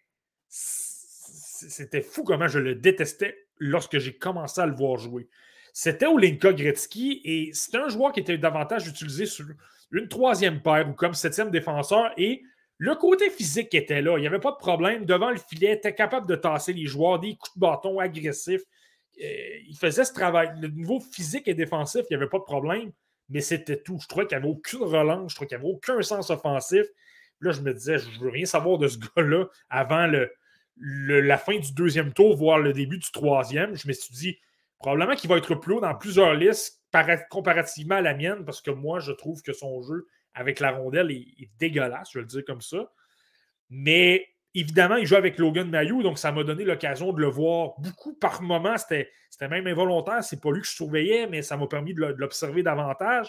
c'était fou comment je le détestais lorsque j'ai commencé à le voir jouer. C'était Olinka Gretzky et c'était un joueur qui était davantage utilisé sur une troisième paire ou comme septième défenseur et le côté physique était là. Il n'y avait pas de problème. Devant le filet, il était capable de tasser les joueurs, des coups de bâton agressifs. Euh, il faisait ce travail. Le niveau physique et défensif, il n'y avait pas de problème, mais c'était tout. Je trouvais qu'il n'y avait aucune relance, je trouvais qu'il n'y avait aucun sens offensif. Là, je me disais, je ne veux rien savoir de ce gars-là avant le, la fin du deuxième tour, voire le début du troisième. Je me suis dit, probablement qu'il va être plus haut dans plusieurs listes comparativement à la mienne, parce que moi, je trouve que son jeu avec la rondelle est, dégueulasse, je vais le dire comme ça. Mais évidemment, il joue avec Logan Mayou, donc ça m'a donné l'occasion de le voir beaucoup par moment. C'était même involontaire, c'est pas lui que je surveillais, mais ça m'a permis de l'observer davantage.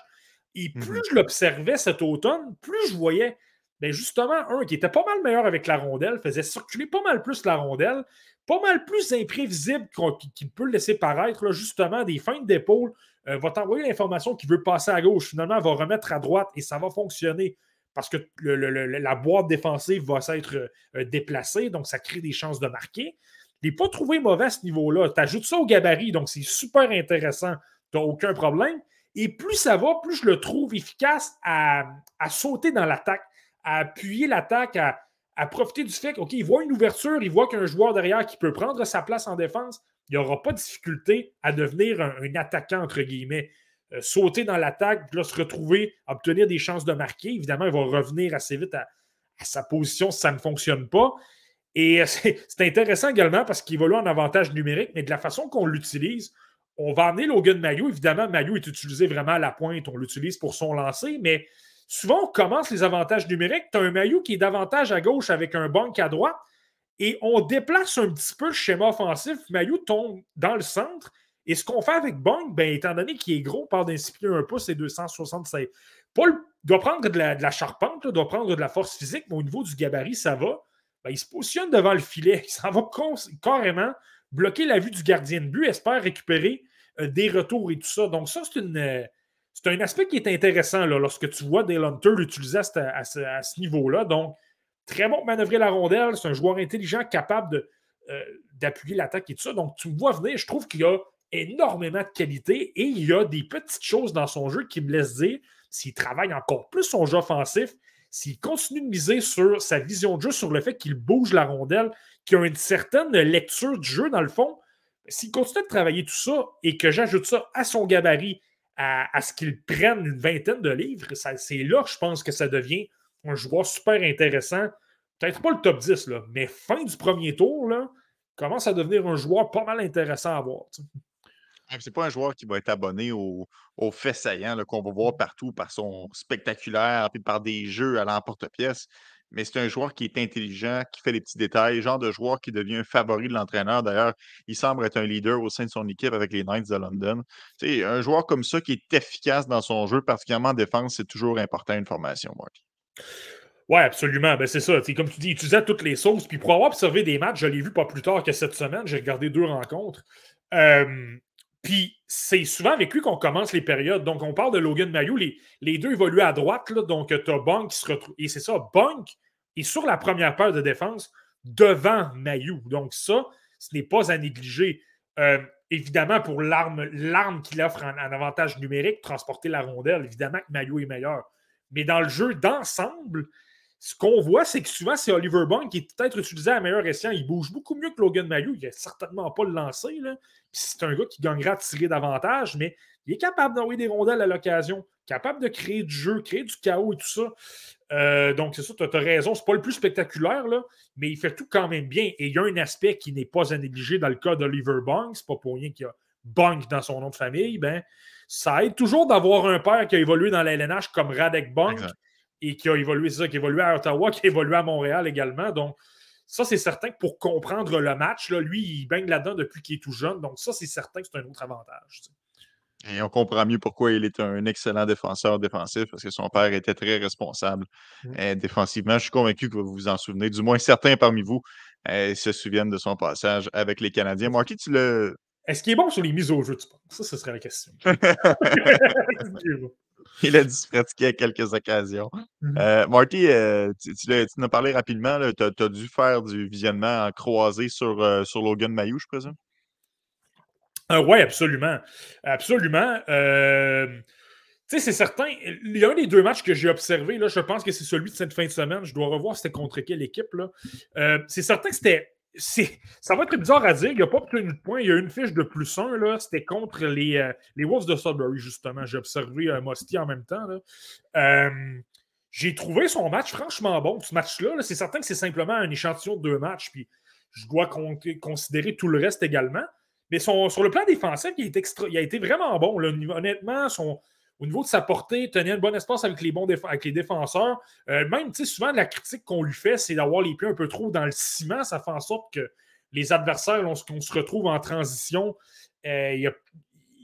Et plus mhm. je l'observais cet automne, plus je voyais ben justement, un qui était pas mal meilleur avec la rondelle, faisait circuler pas mal plus la rondelle, pas mal plus imprévisible qu'il peut le laisser paraître, justement, des feintes d'épaule, euh, va t'envoyer l'information qu'il veut passer à gauche, finalement, va remettre à droite et ça va fonctionner parce que la boîte défensive va s'être euh, déplacée, donc ça crée des chances de marquer. Il n'est pas trouvé mauvais à ce niveau-là. Tu ajoutes ça au gabarit, donc c'est super intéressant. Tu n'as aucun problème. Et plus ça va, plus je le trouve efficace à sauter dans l'attaque à appuyer l'attaque, à, profiter du fait qu'il voit une ouverture, il voit qu'un joueur derrière qui peut prendre sa place en défense, il n'y aura pas de difficulté à devenir un, attaquant, entre guillemets. Euh, sauter dans l'attaque, puis là, se retrouver, obtenir des chances de marquer. Évidemment, il va revenir assez vite à, sa position si ça ne fonctionne pas. Et euh, c'est intéressant également parce qu'il va là en avantage numérique, mais de la façon qu'on l'utilise, on va amener Logan Mayo. Évidemment, Mayo est utilisé vraiment à la pointe. On l'utilise pour son lancer, mais souvent, on commence les avantages numériques. Tu as un maillot qui est davantage à gauche avec un banc à droite et on déplace un petit peu le schéma offensif. Maillot tombe dans le centre. Et ce qu'on fait avec Bong, ben, étant donné qu'il est gros, parle d'un un pouce et 266. Paul doit prendre de la, charpente, doit prendre de la force physique, mais au niveau du gabarit, ça va. Ben, il se positionne devant le filet. Il s'en va carrément bloquer la vue du gardien de but, espère récupérer euh, des retours et tout ça. Donc, ça, c'est euh, c'est un aspect qui est intéressant là, lorsque tu vois Dale Hunter l'utiliser à, ce, niveau-là. Donc, très bon pour manœuvrer la rondelle. C'est un joueur intelligent capable euh, d'appuyer l'attaque et tout ça. Donc, tu me vois venir. Je trouve qu'il y a énormément de qualité et il y a des petites choses dans son jeu qui me laissent dire s'il travaille encore plus son jeu offensif, s'il continue de miser sur sa vision de jeu, sur le fait qu'il bouge la rondelle, qu'il a une certaine lecture du jeu dans le fond, s'il continue de travailler tout ça et que j'ajoute ça à son gabarit, à, ce qu'il prenne une vingtaine de livres, c'est là que je pense que ça devient un joueur super intéressant. Peut-être pas le top 10, là, mais fin du premier tour, là, commence à devenir un joueur pas mal intéressant à voir. C'est pas un joueur qui va être abonné aux au faits saillants qu'on va voir partout par son spectaculaire, puis par des jeux à l'emporte-pièce mais c'est un joueur qui est intelligent, qui fait les petits détails, genre de joueur qui devient un favori de l'entraîneur. D'ailleurs, il semble être un leader au sein de son équipe avec les Knights de London. sais, un joueur comme ça qui est efficace dans son jeu, particulièrement en défense, c'est toujours important une formation, Mark. Oui, absolument. Ben, c'est ça. comme tu dis, il utilisait toutes les sauces. Puis pour avoir observé des matchs, je l'ai vu pas plus tard que cette semaine. J'ai regardé deux rencontres. Puis c'est souvent avec lui qu'on commence les périodes. Donc, on parle de Logan Mayou. Les, les deux évoluent à droite. Là, donc, tu as Bunk qui se retrouve. Et c'est ça, Bunk et sur la première paire de défense devant Mayou. Donc, ça, ce n'est pas à négliger. Euh, évidemment, pour l'arme qu'il offre en, avantage numérique, transporter la rondelle, évidemment que Mayou est meilleur. Mais dans le jeu d'ensemble, ce qu'on voit, c'est que souvent, c'est Oliver Bond qui est peut-être utilisé à meilleur escient. Il bouge beaucoup mieux que Logan Mayou. Il n'a certainement pas le lancer. C'est un gars qui gagnera à tirer davantage, mais il est capable d'envoyer des rondelles à l'occasion, capable de créer du jeu, créer du chaos et tout ça. Euh, donc, c'est ça, tu as, raison. C'est pas le plus spectaculaire, là, mais il fait tout quand même bien. Et il y a un aspect qui n'est pas à négliger dans le cas d'Oliver Bong. C'est pas pour rien qu'il y a Bong dans son nom de famille. Ben, ça aide toujours d'avoir un père qui a évolué dans la LNH comme Radek Bong et qui a évolué, c'est ça, qui a évolué à Ottawa, qui a évolué à Montréal également. Donc, ça, c'est certain que pour comprendre le match, là, lui, il baigne là-dedans depuis qu'il est tout jeune. Donc, ça, c'est certain que c'est un autre avantage. Et on comprend mieux pourquoi il est un excellent défenseur défensif, parce que son père était très responsable mmh. euh, défensivement. Je suis convaincu que vous vous en souvenez. Du moins, certains parmi vous euh, se souviennent de son passage avec les Canadiens. Marky, tu le. Est-ce qu'il est bon sur les mises au jeu, tu penses? Ça, ce serait la question. Il a dû se pratiquer à quelques occasions. Mhm. Euh, Marty, euh, tu, tu en as parlé rapidement. Tu as, dû faire du visionnement en croisé sur, euh, sur Logan Mayou, je présume? Euh, oui, absolument. Absolument. Tu sais, c'est certain. Il y a un des deux matchs que j'ai observé, là, je pense que c'est celui de cette fin de semaine. Je dois revoir c'était contre quelle équipe. là. C'est certain que c'était. Ça va être bizarre à dire. Il n'y a pas obtenu de points. Il y a une fiche de plus un. là. C'était contre les, euh, les Wolves de Sudbury, justement. J'ai observé euh, en même temps. Euh, j'ai trouvé son match franchement bon. Ce match-là, c'est certain que c'est simplement un échantillon de deux matchs. Puis je dois con- considérer tout le reste également. Mais sur le plan défensif, il, a été vraiment bon. Honnêtement, son, au niveau de sa portée, tenait un bon espace avec les, bons avec les défenseurs. Euh, même, tu sais, souvent, la critique qu'on lui fait, c'est d'avoir les pieds un peu trop dans le ciment. Ça fait en sorte que les adversaires, lorsqu'on se retrouve en transition, euh, il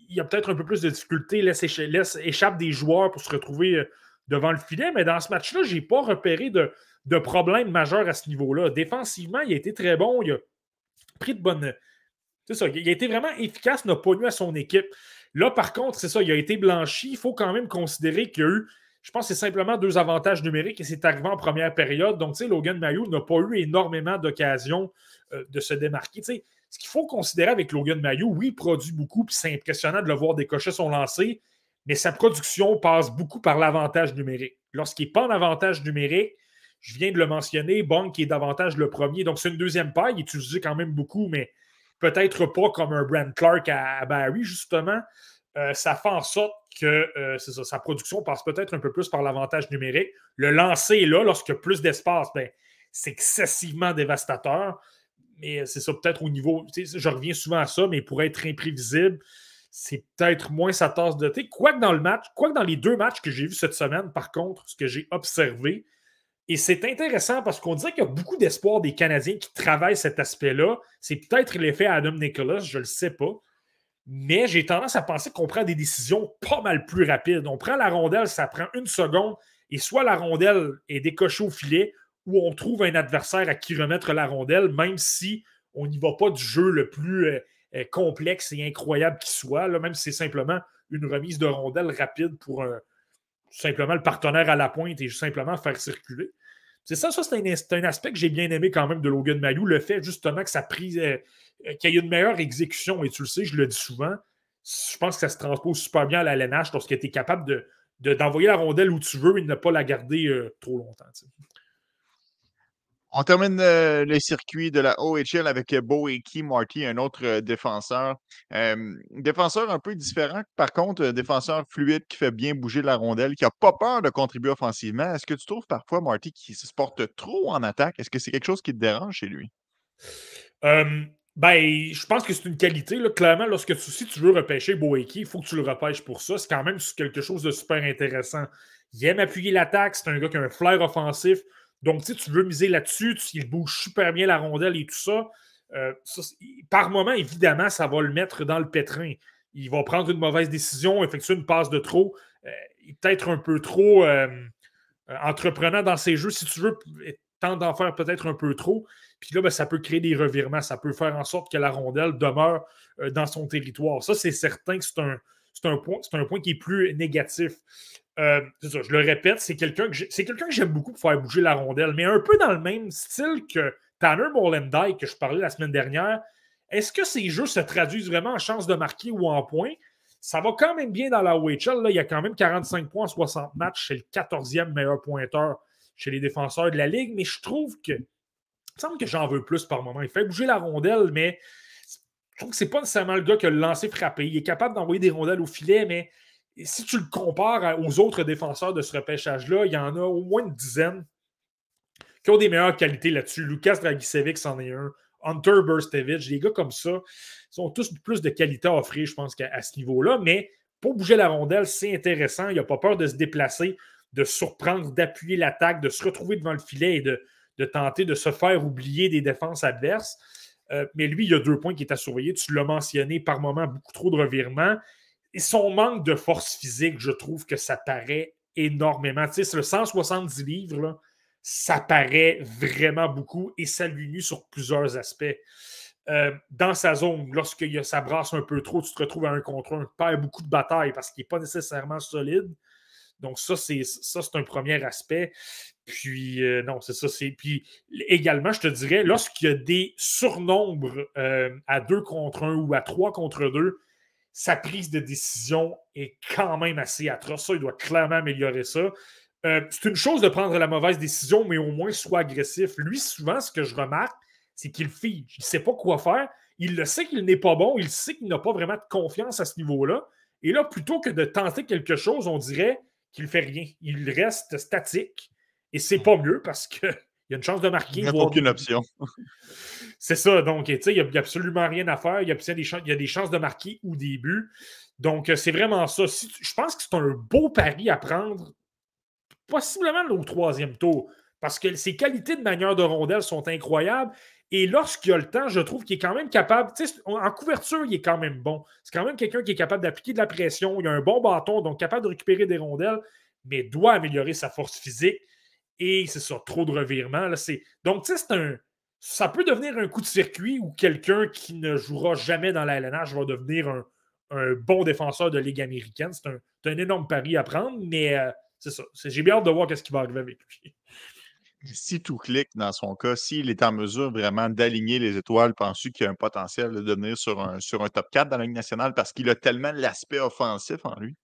y a, peut-être un peu plus de difficultés, laisse échappe des joueurs pour se retrouver euh, devant le filet. Mais dans ce match-là, je n'ai pas repéré de, de problème majeur à ce niveau-là. Défensivement, il a été très bon. Il a pris de bonnes. C'est ça, il a été vraiment efficace, n'a pas nu à son équipe. Là, par contre, c'est ça, il a été blanchi. Il faut quand même considérer qu'il je pense c'est simplement deux avantages numériques et c'est arrivé en première période. Donc, tu sais, Logan Mayou n'a pas eu énormément d'occasions euh, de se démarquer. Tu ce qu'il faut considérer avec Logan Mayou, oui, il produit beaucoup, puis c'est impressionnant de le voir décocher son lancer, mais sa production passe beaucoup par l'avantage numérique. Lorsqu'il n'est pas en avantage numérique, je viens de le mentionner, Bong qui est davantage le premier. Donc, c'est une deuxième paille, il est utilisé quand même beaucoup, mais peut-être pas comme un Brand Clark à, Barry, justement. Euh, ça fait en sorte que euh, ça, sa production passe peut-être un peu plus par l'avantage numérique. Le lancer est là, a plus d'espace, ben, c'est excessivement dévastateur. Mais c'est ça, peut-être au niveau. Je reviens souvent à ça, mais pour être imprévisible, c'est peut-être moins sa tasse de thé. Quoique dans le match, quoique dans les deux matchs que j'ai vus cette semaine, par contre, ce que j'ai observé, et c'est intéressant parce qu'on dirait qu'il y a beaucoup d'espoir des Canadiens qui travaillent cet aspect-là. C'est peut-être l'effet Adam Nicholas, je ne le sais pas. Mais j'ai tendance à penser qu'on prend des décisions pas mal plus rapides. On prend la rondelle, ça prend une seconde, et soit la rondelle est décochée au filet, ou on trouve un adversaire à qui remettre la rondelle, même si on n'y va pas du jeu le plus euh, euh, complexe et incroyable qui soit, même si c'est simplement une remise de rondelle rapide pour un, simplement le partenaire à la pointe et simplement faire circuler. C'est ça, c'est un, aspect que j'ai bien aimé quand même de Logan Mayou, le fait justement que ça prise, euh, qu'il y ait une meilleure exécution, et tu le sais, je le dis souvent, je pense que ça se transpose super bien à la LNH lorsque tu es capable de, de, d'envoyer la rondelle où tu veux et de ne pas la garder euh, trop longtemps. On termine euh, le circuit de la OHL avec Bo Eki Marty, un autre euh, défenseur. Euh, défenseur un peu différent, par contre, euh, défenseur fluide qui fait bien bouger la rondelle, qui n'a pas peur de contribuer offensivement. Est-ce que tu trouves parfois, Marty, qu'il se porte trop en attaque? Est-ce que c'est quelque chose qui te dérange chez lui? Euh, ben, je pense que c'est une qualité. Clairement, lorsque tu, si tu veux repêcher Boeki, il faut que tu le repêches pour ça. C'est quand même quelque chose de super intéressant. Il aime appuyer l'attaque. C'est un gars qui a un flair offensif. Donc, si tu veux miser là-dessus, il bouge super bien la rondelle et tout ça. Euh, par moment, évidemment, ça va le mettre dans le pétrin. Il va prendre une mauvaise décision, effectuer une passe de trop. Euh, il est peut-être un peu trop euh, entreprenant dans ses jeux. Si tu veux, tente d'en faire peut-être un peu trop. Puis là, ben, ça peut créer des revirements. Ça peut faire en sorte que la rondelle demeure dans son territoire. Ça, c'est certain que c'est un, point, un point qui est plus négatif. Euh, je le répète, c'est quelqu'un que quelqu'un que j'aime beaucoup pour faire bouger la rondelle, mais un peu dans le même style que Tanner Molendyke que je parlais la semaine dernière. Est-ce que ces jeux se traduisent vraiment en chance de marquer ou en points? Ça va quand même bien dans la OHL. Là, il y a quand même 45 points en 60 matchs. C'est le 14e meilleur pointeur chez les défenseurs de la Ligue, mais je trouve que. Il me semble que j'en veux plus par moment. Il fait bouger la rondelle, mais je trouve que c'est pas nécessairement le gars qui a le lancé frappé. Il est capable d'envoyer des rondelles au filet, mais si tu le compares aux autres défenseurs de ce repêchage-là, il y en a au moins une dizaine qui ont des meilleures qualités là-dessus. Lucas Dragicevic c'en est un. Hunter Burstevich, des gars comme ça, sont tous plus de qualité à offrir, je pense, qu'à ce niveau-là. Mais pour bouger la rondelle, c'est intéressant. Il n'a pas peur de se déplacer, de surprendre, d'appuyer l'attaque, de se retrouver devant le filet et de, de, tenter de se faire oublier des défenses adverses. Euh, mais lui, il y a deux points qui est à surveiller. Tu l'as mentionné par moment, beaucoup trop de revirements. Son manque de force physique, je trouve que ça paraît énormément. Tu sais, le 170 livres, ça paraît vraiment beaucoup et ça lui nuit sur plusieurs aspects. Euh, dans sa zone, lorsque ça brasse un peu trop, tu te retrouves à un contre un, perd beaucoup de batailles parce qu'il n'est pas nécessairement solide. Donc, ça, c'est ça, c'est un premier aspect. Puis, euh, non, c'est ça. C'est... Puis, également, je te dirais, lorsqu'il y a des surnombres euh, à deux contre un ou à trois contre deux, sa prise de décision est quand même assez atroce. Ça, il doit clairement améliorer ça. Euh, c'est une chose de prendre la mauvaise décision, mais au moins soit agressif. Lui, souvent, ce que je remarque, c'est qu'il fige. Il ne sait pas quoi faire. Il le sait qu'il n'est pas bon. Il sait qu'il n'a pas vraiment de confiance à ce niveau-là. Et là, plutôt que de tenter quelque chose, on dirait qu'il ne fait rien. Il reste statique. Et c'est pas mieux parce qu'il y a une chance de marquer. Il n'y a aucune option. c'est ça. Donc, il n'y a, absolument rien à faire. Il y, a des il y a des chances de marquer au début. Donc, c'est vraiment ça. je pense que c'est un beau pari à prendre, possiblement au troisième tour, parce que ses qualités de manière de rondelle sont incroyables. Et lorsqu'il a le temps, je trouve qu'il est quand même capable. En couverture, il est quand même bon. C'est quand même quelqu'un qui est capable d'appliquer de la pression. Il a un bon bâton, donc capable de récupérer des rondelles, mais doit améliorer sa force physique. Et c'est ça, trop de revirements. Là, donc, tu sais, un. Ça peut devenir un coup de circuit où quelqu'un qui ne jouera jamais dans la LNH va devenir un, bon défenseur de Ligue américaine. C'est un, énorme pari à prendre, mais euh, c'est ça. J'ai bien hâte de voir ce qui va arriver avec lui si tout clique dans son cas, s'il est en mesure vraiment d'aligner les étoiles, penses-tu qu'il y a un potentiel de devenir sur un, sur un top 4 dans la Ligue nationale? Parce qu'il a tellement l'aspect offensif en lui?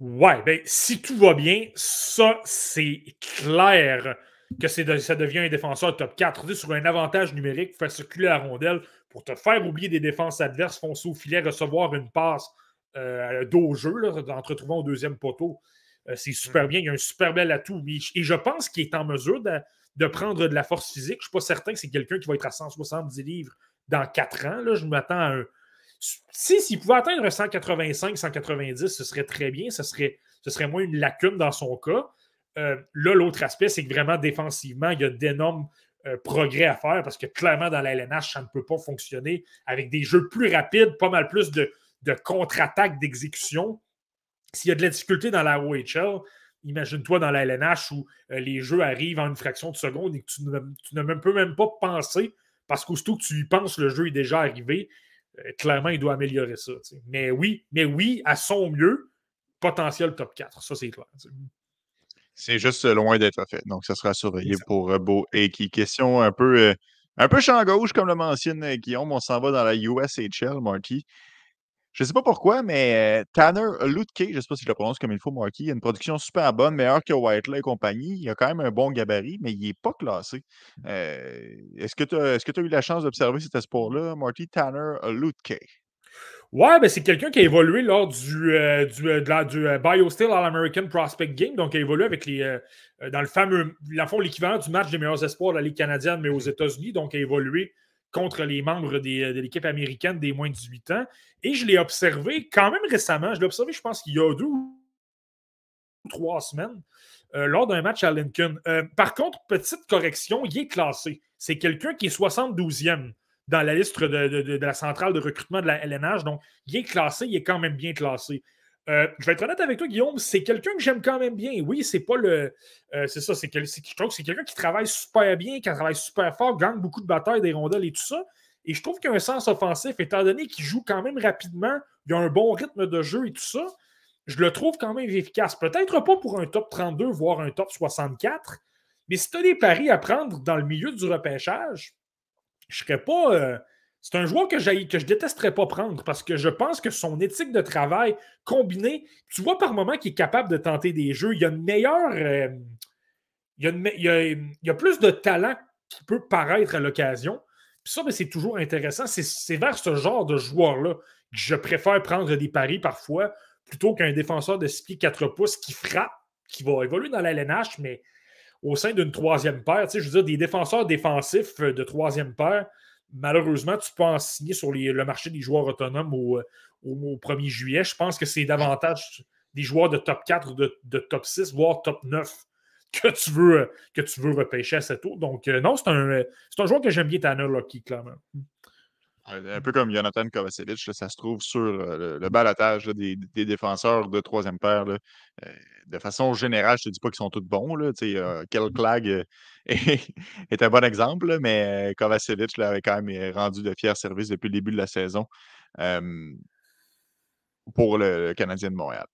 Ouais, ben si tout va bien, ça, c'est clair que ça devient un défenseur top 4. Sur un avantage numérique, faire circuler la rondelle pour te faire oublier des défenses adverses, foncer au filet, recevoir une passe euh, dos jeu, en te retrouvant au deuxième poteau. Euh, c'est super bien. Il y a un super bel atout. Et je pense qu'il est en mesure de, prendre de la force physique. Je ne suis pas certain que c'est quelqu'un qui va être à 170 livres dans 4 ans. Là, je m'attends à un. Si, s'il pouvait atteindre 185, 190, ce serait très bien. Ce serait, ce serait moins une lacune dans son cas. Euh, là, l'autre aspect, c'est que vraiment défensivement, il y a d'énormes euh, progrès à faire parce que clairement, dans la LNH, ça ne peut pas fonctionner avec des jeux plus rapides, pas mal plus de, de contre-attaque d'exécution. S'il y a de la difficulté dans la OHL, imagine-toi dans la LNH où euh, les jeux arrivent en une fraction de seconde et que tu ne, même, peux même pas penser parce qu'aussitôt que tu y penses, le jeu est déjà arrivé. Euh, clairement, il doit améliorer ça. Mais oui, mais oui, à son mieux, potentiel top 4. Ça, c'est clair. C'est juste loin d'être fait. Donc, ça sera surveillé pour euh, Beau et qui question un peu, un peu champ gauche, comme le mentionne Guillaume. On s'en va dans la USHL, Marty. Je ne sais pas pourquoi, mais Tanner Lutke, je ne sais pas si je le prononce comme il faut, Marky, il a une production super bonne, meilleure que Whiteley et compagnie. Il a quand même un bon gabarit, mais il n'est pas classé. est-ce que tu as, eu la chance d'observer cet espoir-là, Marty? Tanner Lutke? Ouais, ben c'est quelqu'un qui a évolué lors du, du, du BioSteel All-American Prospect Game. Donc, il a évolué avec les, dans le fameux, l'équivalent du match des meilleurs espoirs de la Ligue canadienne, mais aux États-Unis. Donc, il a évolué contre les membres de l'équipe américaine des moins de 18 ans. Et je l'ai observé quand même récemment. Je l'ai observé, je pense qu'il y a deux ou trois semaines, euh, lors d'un match à Lincoln. Euh, par contre, petite correction, il est classé. C'est quelqu'un qui est 72e dans la liste de, la centrale de recrutement de la LNH. Donc, il est classé, il est quand même bien classé. Euh, je vais être honnête avec toi, Guillaume, c'est quelqu'un que j'aime quand même bien. Oui, c'est pas le. Euh, c'est ça, c'est je trouve que c'est quelqu'un qui travaille super bien, qui travaille super fort, gagne beaucoup de batailles, des rondelles et tout ça. Et je trouve qu'il a un sens offensif, étant donné qu'il joue quand même rapidement, il a un bon rythme de jeu et tout ça. Je le trouve quand même efficace. Peut-être pas pour un top 32, voire un top 64, mais si tu as des paris à prendre dans le milieu du repêchage, je serais pas. Euh, c'est un joueur que, que je détesterais pas prendre parce que je pense que son éthique de travail combinée, tu vois par moment qu'il est capable de tenter des jeux. Il y a une meilleure. Euh, il, y a plus de talent qui peut paraître à l'occasion. Puis ça, ben, c'est toujours intéressant. C'est vers ce genre de joueur-là que je préfère prendre des paris parfois plutôt qu'un défenseur de 6 pieds 4 pouces qui frappe, qui va évoluer dans la mais au sein d'une troisième paire. Tu sais, je veux dire, des défenseurs défensifs de troisième paire malheureusement, tu peux en signer sur le marché des joueurs autonomes au, 1er juillet. Je pense que c'est davantage des joueurs de top 4, de, top 6, voire top 9 que tu veux, que tu veux repêcher à cette tour. Donc, euh, non, c'est un, un joueur que j'aime bien, Tanner Lucky, clairement. Un peu comme Jonathan Kovacevic, ça se trouve sur euh, le, balatage des, défenseurs de troisième paire. Euh, de façon générale, je ne te dis pas qu'ils sont tous bons. Là, Kel Clag est, un bon exemple, mais Kovacevic avait quand même rendu de fiers services depuis le début de la saison pour le, Canadien de Montréal.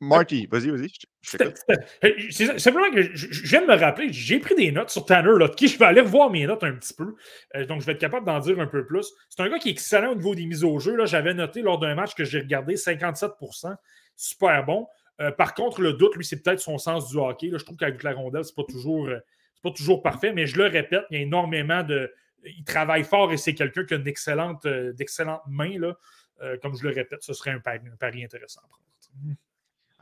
Marty, vas-y, vas-y. C'est simplement que je, viens de me rappeler, j'ai pris des notes sur Tanner qui Je vais aller revoir mes notes un petit peu. Euh, donc, je vais être capable d'en dire un peu plus. C'est un gars qui est excellent au niveau des mises au jeu. J'avais noté lors d'un match que j'ai regardé 57% Super bon. Euh, par contre, le doute, lui, c'est peut-être son sens du hockey. Je trouve qu'avec la rondelle, c'est pas toujours. Euh, pas toujours parfait, mais je le répète, il y a énormément de. Il travaille fort et c'est quelqu'un qui a une excellente, d'excellentes mains. Là. comme je le répète, ce serait un pari, intéressant à prendre.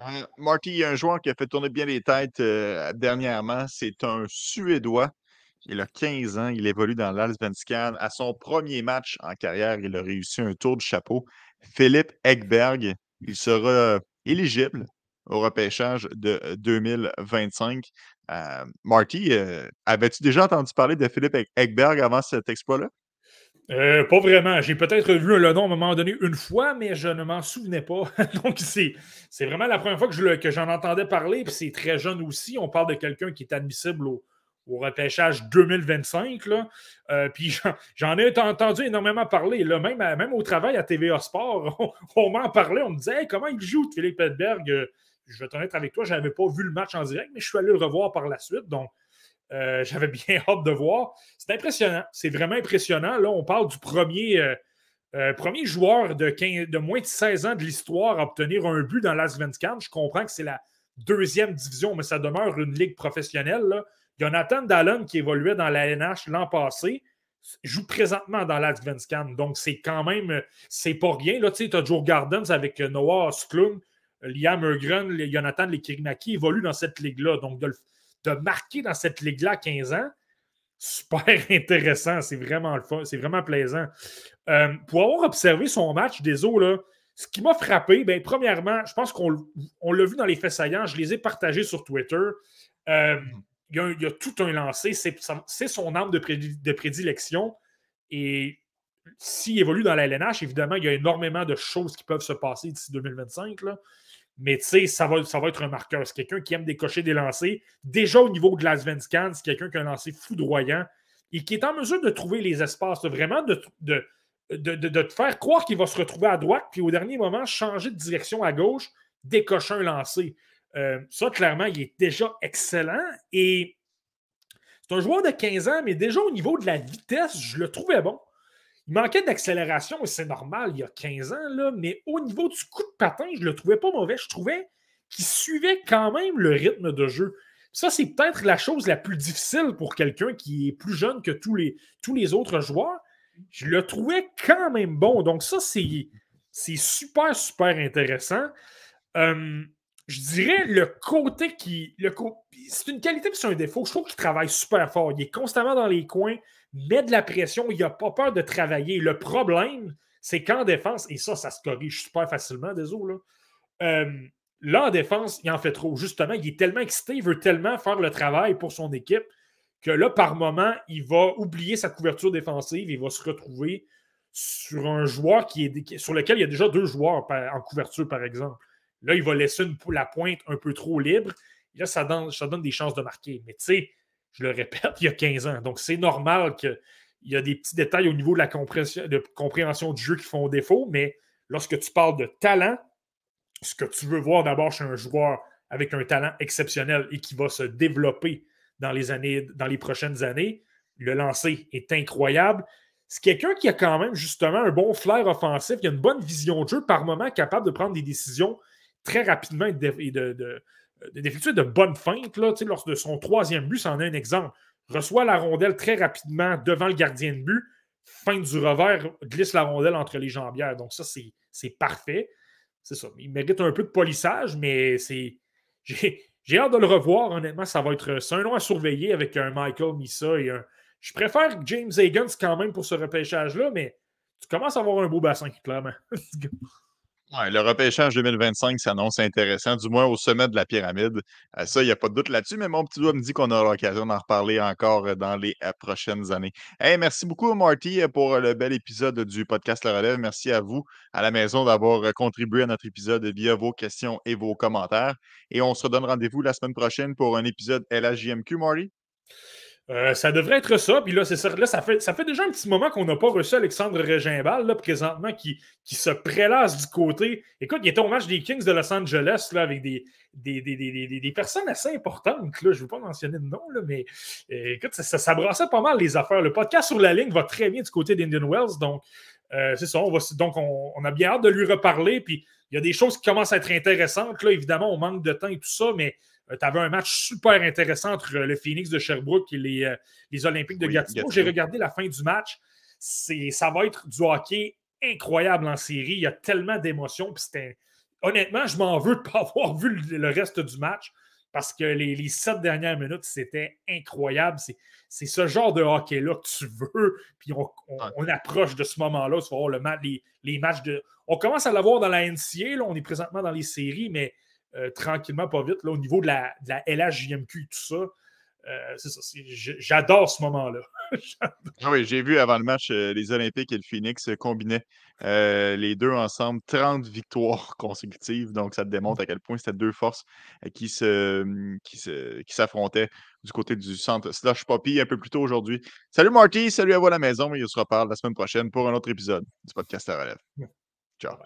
Euh, Marty, il y a un joueur qui a fait tourner bien les têtes euh, dernièrement. C'est un Suédois. Il a 15 ans. Il évolue dans l'Alsvenskan. À son premier match en carrière, il a réussi un tour de chapeau. Philippe Ekberg, il sera éligible au repêchage de 2025. Euh, Marty, avais-tu déjà entendu parler de Philippe Ekberg avant cet exploit-là? Euh, pas vraiment. J'ai peut-être vu le nom à un moment donné une fois, mais je ne m'en souvenais pas. Donc, c'est, vraiment la première fois que, que j'en entendais parler. Puis c'est très jeune aussi. On parle de quelqu'un qui est admissible au, repêchage 2025. Là. Euh, puis j'en, ai entendu énormément parler. Là, même, même au travail à TVA Sport, on, m'en parlait. On me disait comment il joue, Philippe Edberg. Euh, je vais être avec toi, je n'avais pas vu le match en direct, mais je suis allé le revoir par la suite. Donc, euh, j'avais bien hâte de voir. C'est impressionnant. C'est vraiment impressionnant. Là, on parle du premier, euh, euh, premier joueur de, moins de 16 ans de l'histoire à obtenir un but dans l'Asvenskan. Je comprends que c'est la deuxième division, mais ça demeure une ligue professionnelle. Jonathan Dallon, qui évoluait dans la NH l'an passé, joue présentement dans l'Asvenskan. Donc, c'est quand même, c'est pas rien. Là, tu as Joe Gardens avec Noah Osklund, Liam Ergren, Jonathan Lekirinaki évoluent dans cette ligue-là. Donc, de, de marquer dans cette ligue-là 15 ans, super intéressant. C'est vraiment le fun. C'est vraiment plaisant. Euh, pour avoir observé son match des eaux, là, ce qui m'a frappé, ben, premièrement, je pense qu'on l'a vu dans les faits saillants. Je les ai partagés sur Twitter. Euh, il, y a, tout un lancé. C'est son arme de, de prédilection. Et s'il évolue dans la LNH, évidemment, il y a énormément de choses qui peuvent se passer d'ici 2025. Là. Mais tu sais, ça va, être un marqueur. C'est quelqu'un qui aime décocher des lancers. Déjà au niveau de Svenskan, c'est quelqu'un qui a un lancer foudroyant et qui est en mesure de trouver les espaces, vraiment de, te faire croire qu'il va se retrouver à droite, puis au dernier moment, changer de direction à gauche, décocher un lancer. Euh, ça, clairement, il est déjà excellent. Et c'est un joueur de 15 ans, mais déjà au niveau de la vitesse, je le trouvais bon. Il manquait d'accélération et c'est normal, il y a 15 ans, mais au niveau du coup de patin, je ne le trouvais pas mauvais. Je trouvais qu'il suivait quand même le rythme de jeu. Ça, c'est peut-être la chose la plus difficile pour quelqu'un qui est plus jeune que tous les, autres joueurs. Je le trouvais quand même bon. Donc, ça, c'est, super, super intéressant. Euh, je dirais le côté qui. C'est une qualité puis c'est un défaut. Je trouve qu'il travaille super fort. Il est constamment dans les coins met de la pression, il n'a pas peur de travailler. Le problème, c'est qu'en défense, et ça, ça se corrige super facilement, désolé, là, euh, là, en défense, il en fait trop. Justement, il est tellement excité, il veut tellement faire le travail pour son équipe que là, par moment, il va oublier sa couverture défensive, il va se retrouver sur un joueur qui est, sur lequel il y a déjà deux joueurs en couverture, par exemple. Là, il va laisser la pointe un peu trop libre. Là, ça donne, ça donne des chances de marquer. Mais tu sais, je le répète, il y a 15 ans. Donc, c'est normal qu'il y a des petits détails au niveau de la compréhension, du jeu qui font défaut, mais lorsque tu parles de talent, ce que tu veux voir d'abord chez un joueur avec un talent exceptionnel et qui va se développer dans les années, dans les prochaines années, le lancer est incroyable. C'est quelqu'un qui a quand même justement un bon flair offensif, qui a une bonne vision de jeu, par moment capable de prendre des décisions très rapidement et de bonnes feintes. Là, lors de son troisième but, c'en est un exemple. Reçoit la rondelle très rapidement devant le gardien de but, feinte du revers, glisse la rondelle entre les jambières. Donc, ça, c'est parfait. C'est ça. Il mérite un peu de polissage, mais c'est. J'ai hâte de le revoir. Honnêtement, ça va être. C'est un nom à surveiller avec un Michael Missa et un. Je préfère James Higgins quand même pour ce repêchage-là, mais tu commences à avoir un beau bassin, clairement. le repêchage 2025 s'annonce intéressant, du moins au sommet de la pyramide. Euh, ça, il n'y a pas de doute là-dessus, mais mon petit doigt me dit qu'on aura l'occasion d'en reparler encore euh, dans les euh, prochaines années. Merci beaucoup, Marty, pour le bel épisode du podcast Le Relève. Merci à vous, à la maison, d'avoir contribué à notre épisode via vos questions et vos commentaires. Et on se redonne rendez-vous la semaine prochaine pour un épisode LHJMQ, Marty. Euh, ça devrait être ça. Puis là, c'est ça. Là, ça fait, ça fait déjà un petit moment qu'on n'a pas reçu Alexandre Regimbal, là, présentement, qui, qui se prélasse du côté. Écoute, il était au match des Kings de Los Angeles là, avec des, des, des, personnes assez importantes. Là. Je ne veux pas mentionner de nom, là, mais euh, écoute, ça, ça, brassait pas mal les affaires. Le podcast sur la ligne va très bien du côté d'Indian Wells. Donc, euh, c'est ça. On va, donc, on, a bien hâte de lui reparler. Puis, il y a des choses qui commencent à être intéressantes. Là, évidemment, on manque de temps et tout ça, mais tu avais un match super intéressant entre euh, le Phoenix de Sherbrooke et les, euh, les Olympiques de Gatineau. J'ai regardé la fin du match. Ça va être du hockey incroyable en série. Il y a tellement d'émotions. Honnêtement, je m'en veux de ne pas avoir vu le, reste du match parce que les, sept dernières minutes, c'était incroyable. C'est ce genre de hockey-là que tu veux. Puis on, approche de ce moment-là. Tu vas voir le match, les, matchs de. On commence à l'avoir dans la NCA. Là, on est présentement dans les séries, mais euh, tranquillement, pas vite, là, au niveau de la, de la LHJMQ, tout ça. Euh, c'est ça. J'adore ce moment-là. Ah oui, j'ai vu avant le match euh, les Olympiques et le Phoenix combinaient les deux ensemble 30 victoires consécutives. Donc, ça te démontre à quel point c'était deux forces qui se qui qui s'affrontaient du côté du centre Slush Poppy un peu plus tôt aujourd'hui. Salut Marty, salut à vous à la maison. Et on se reparle la semaine prochaine pour un autre épisode du podcast à relève. Ciao.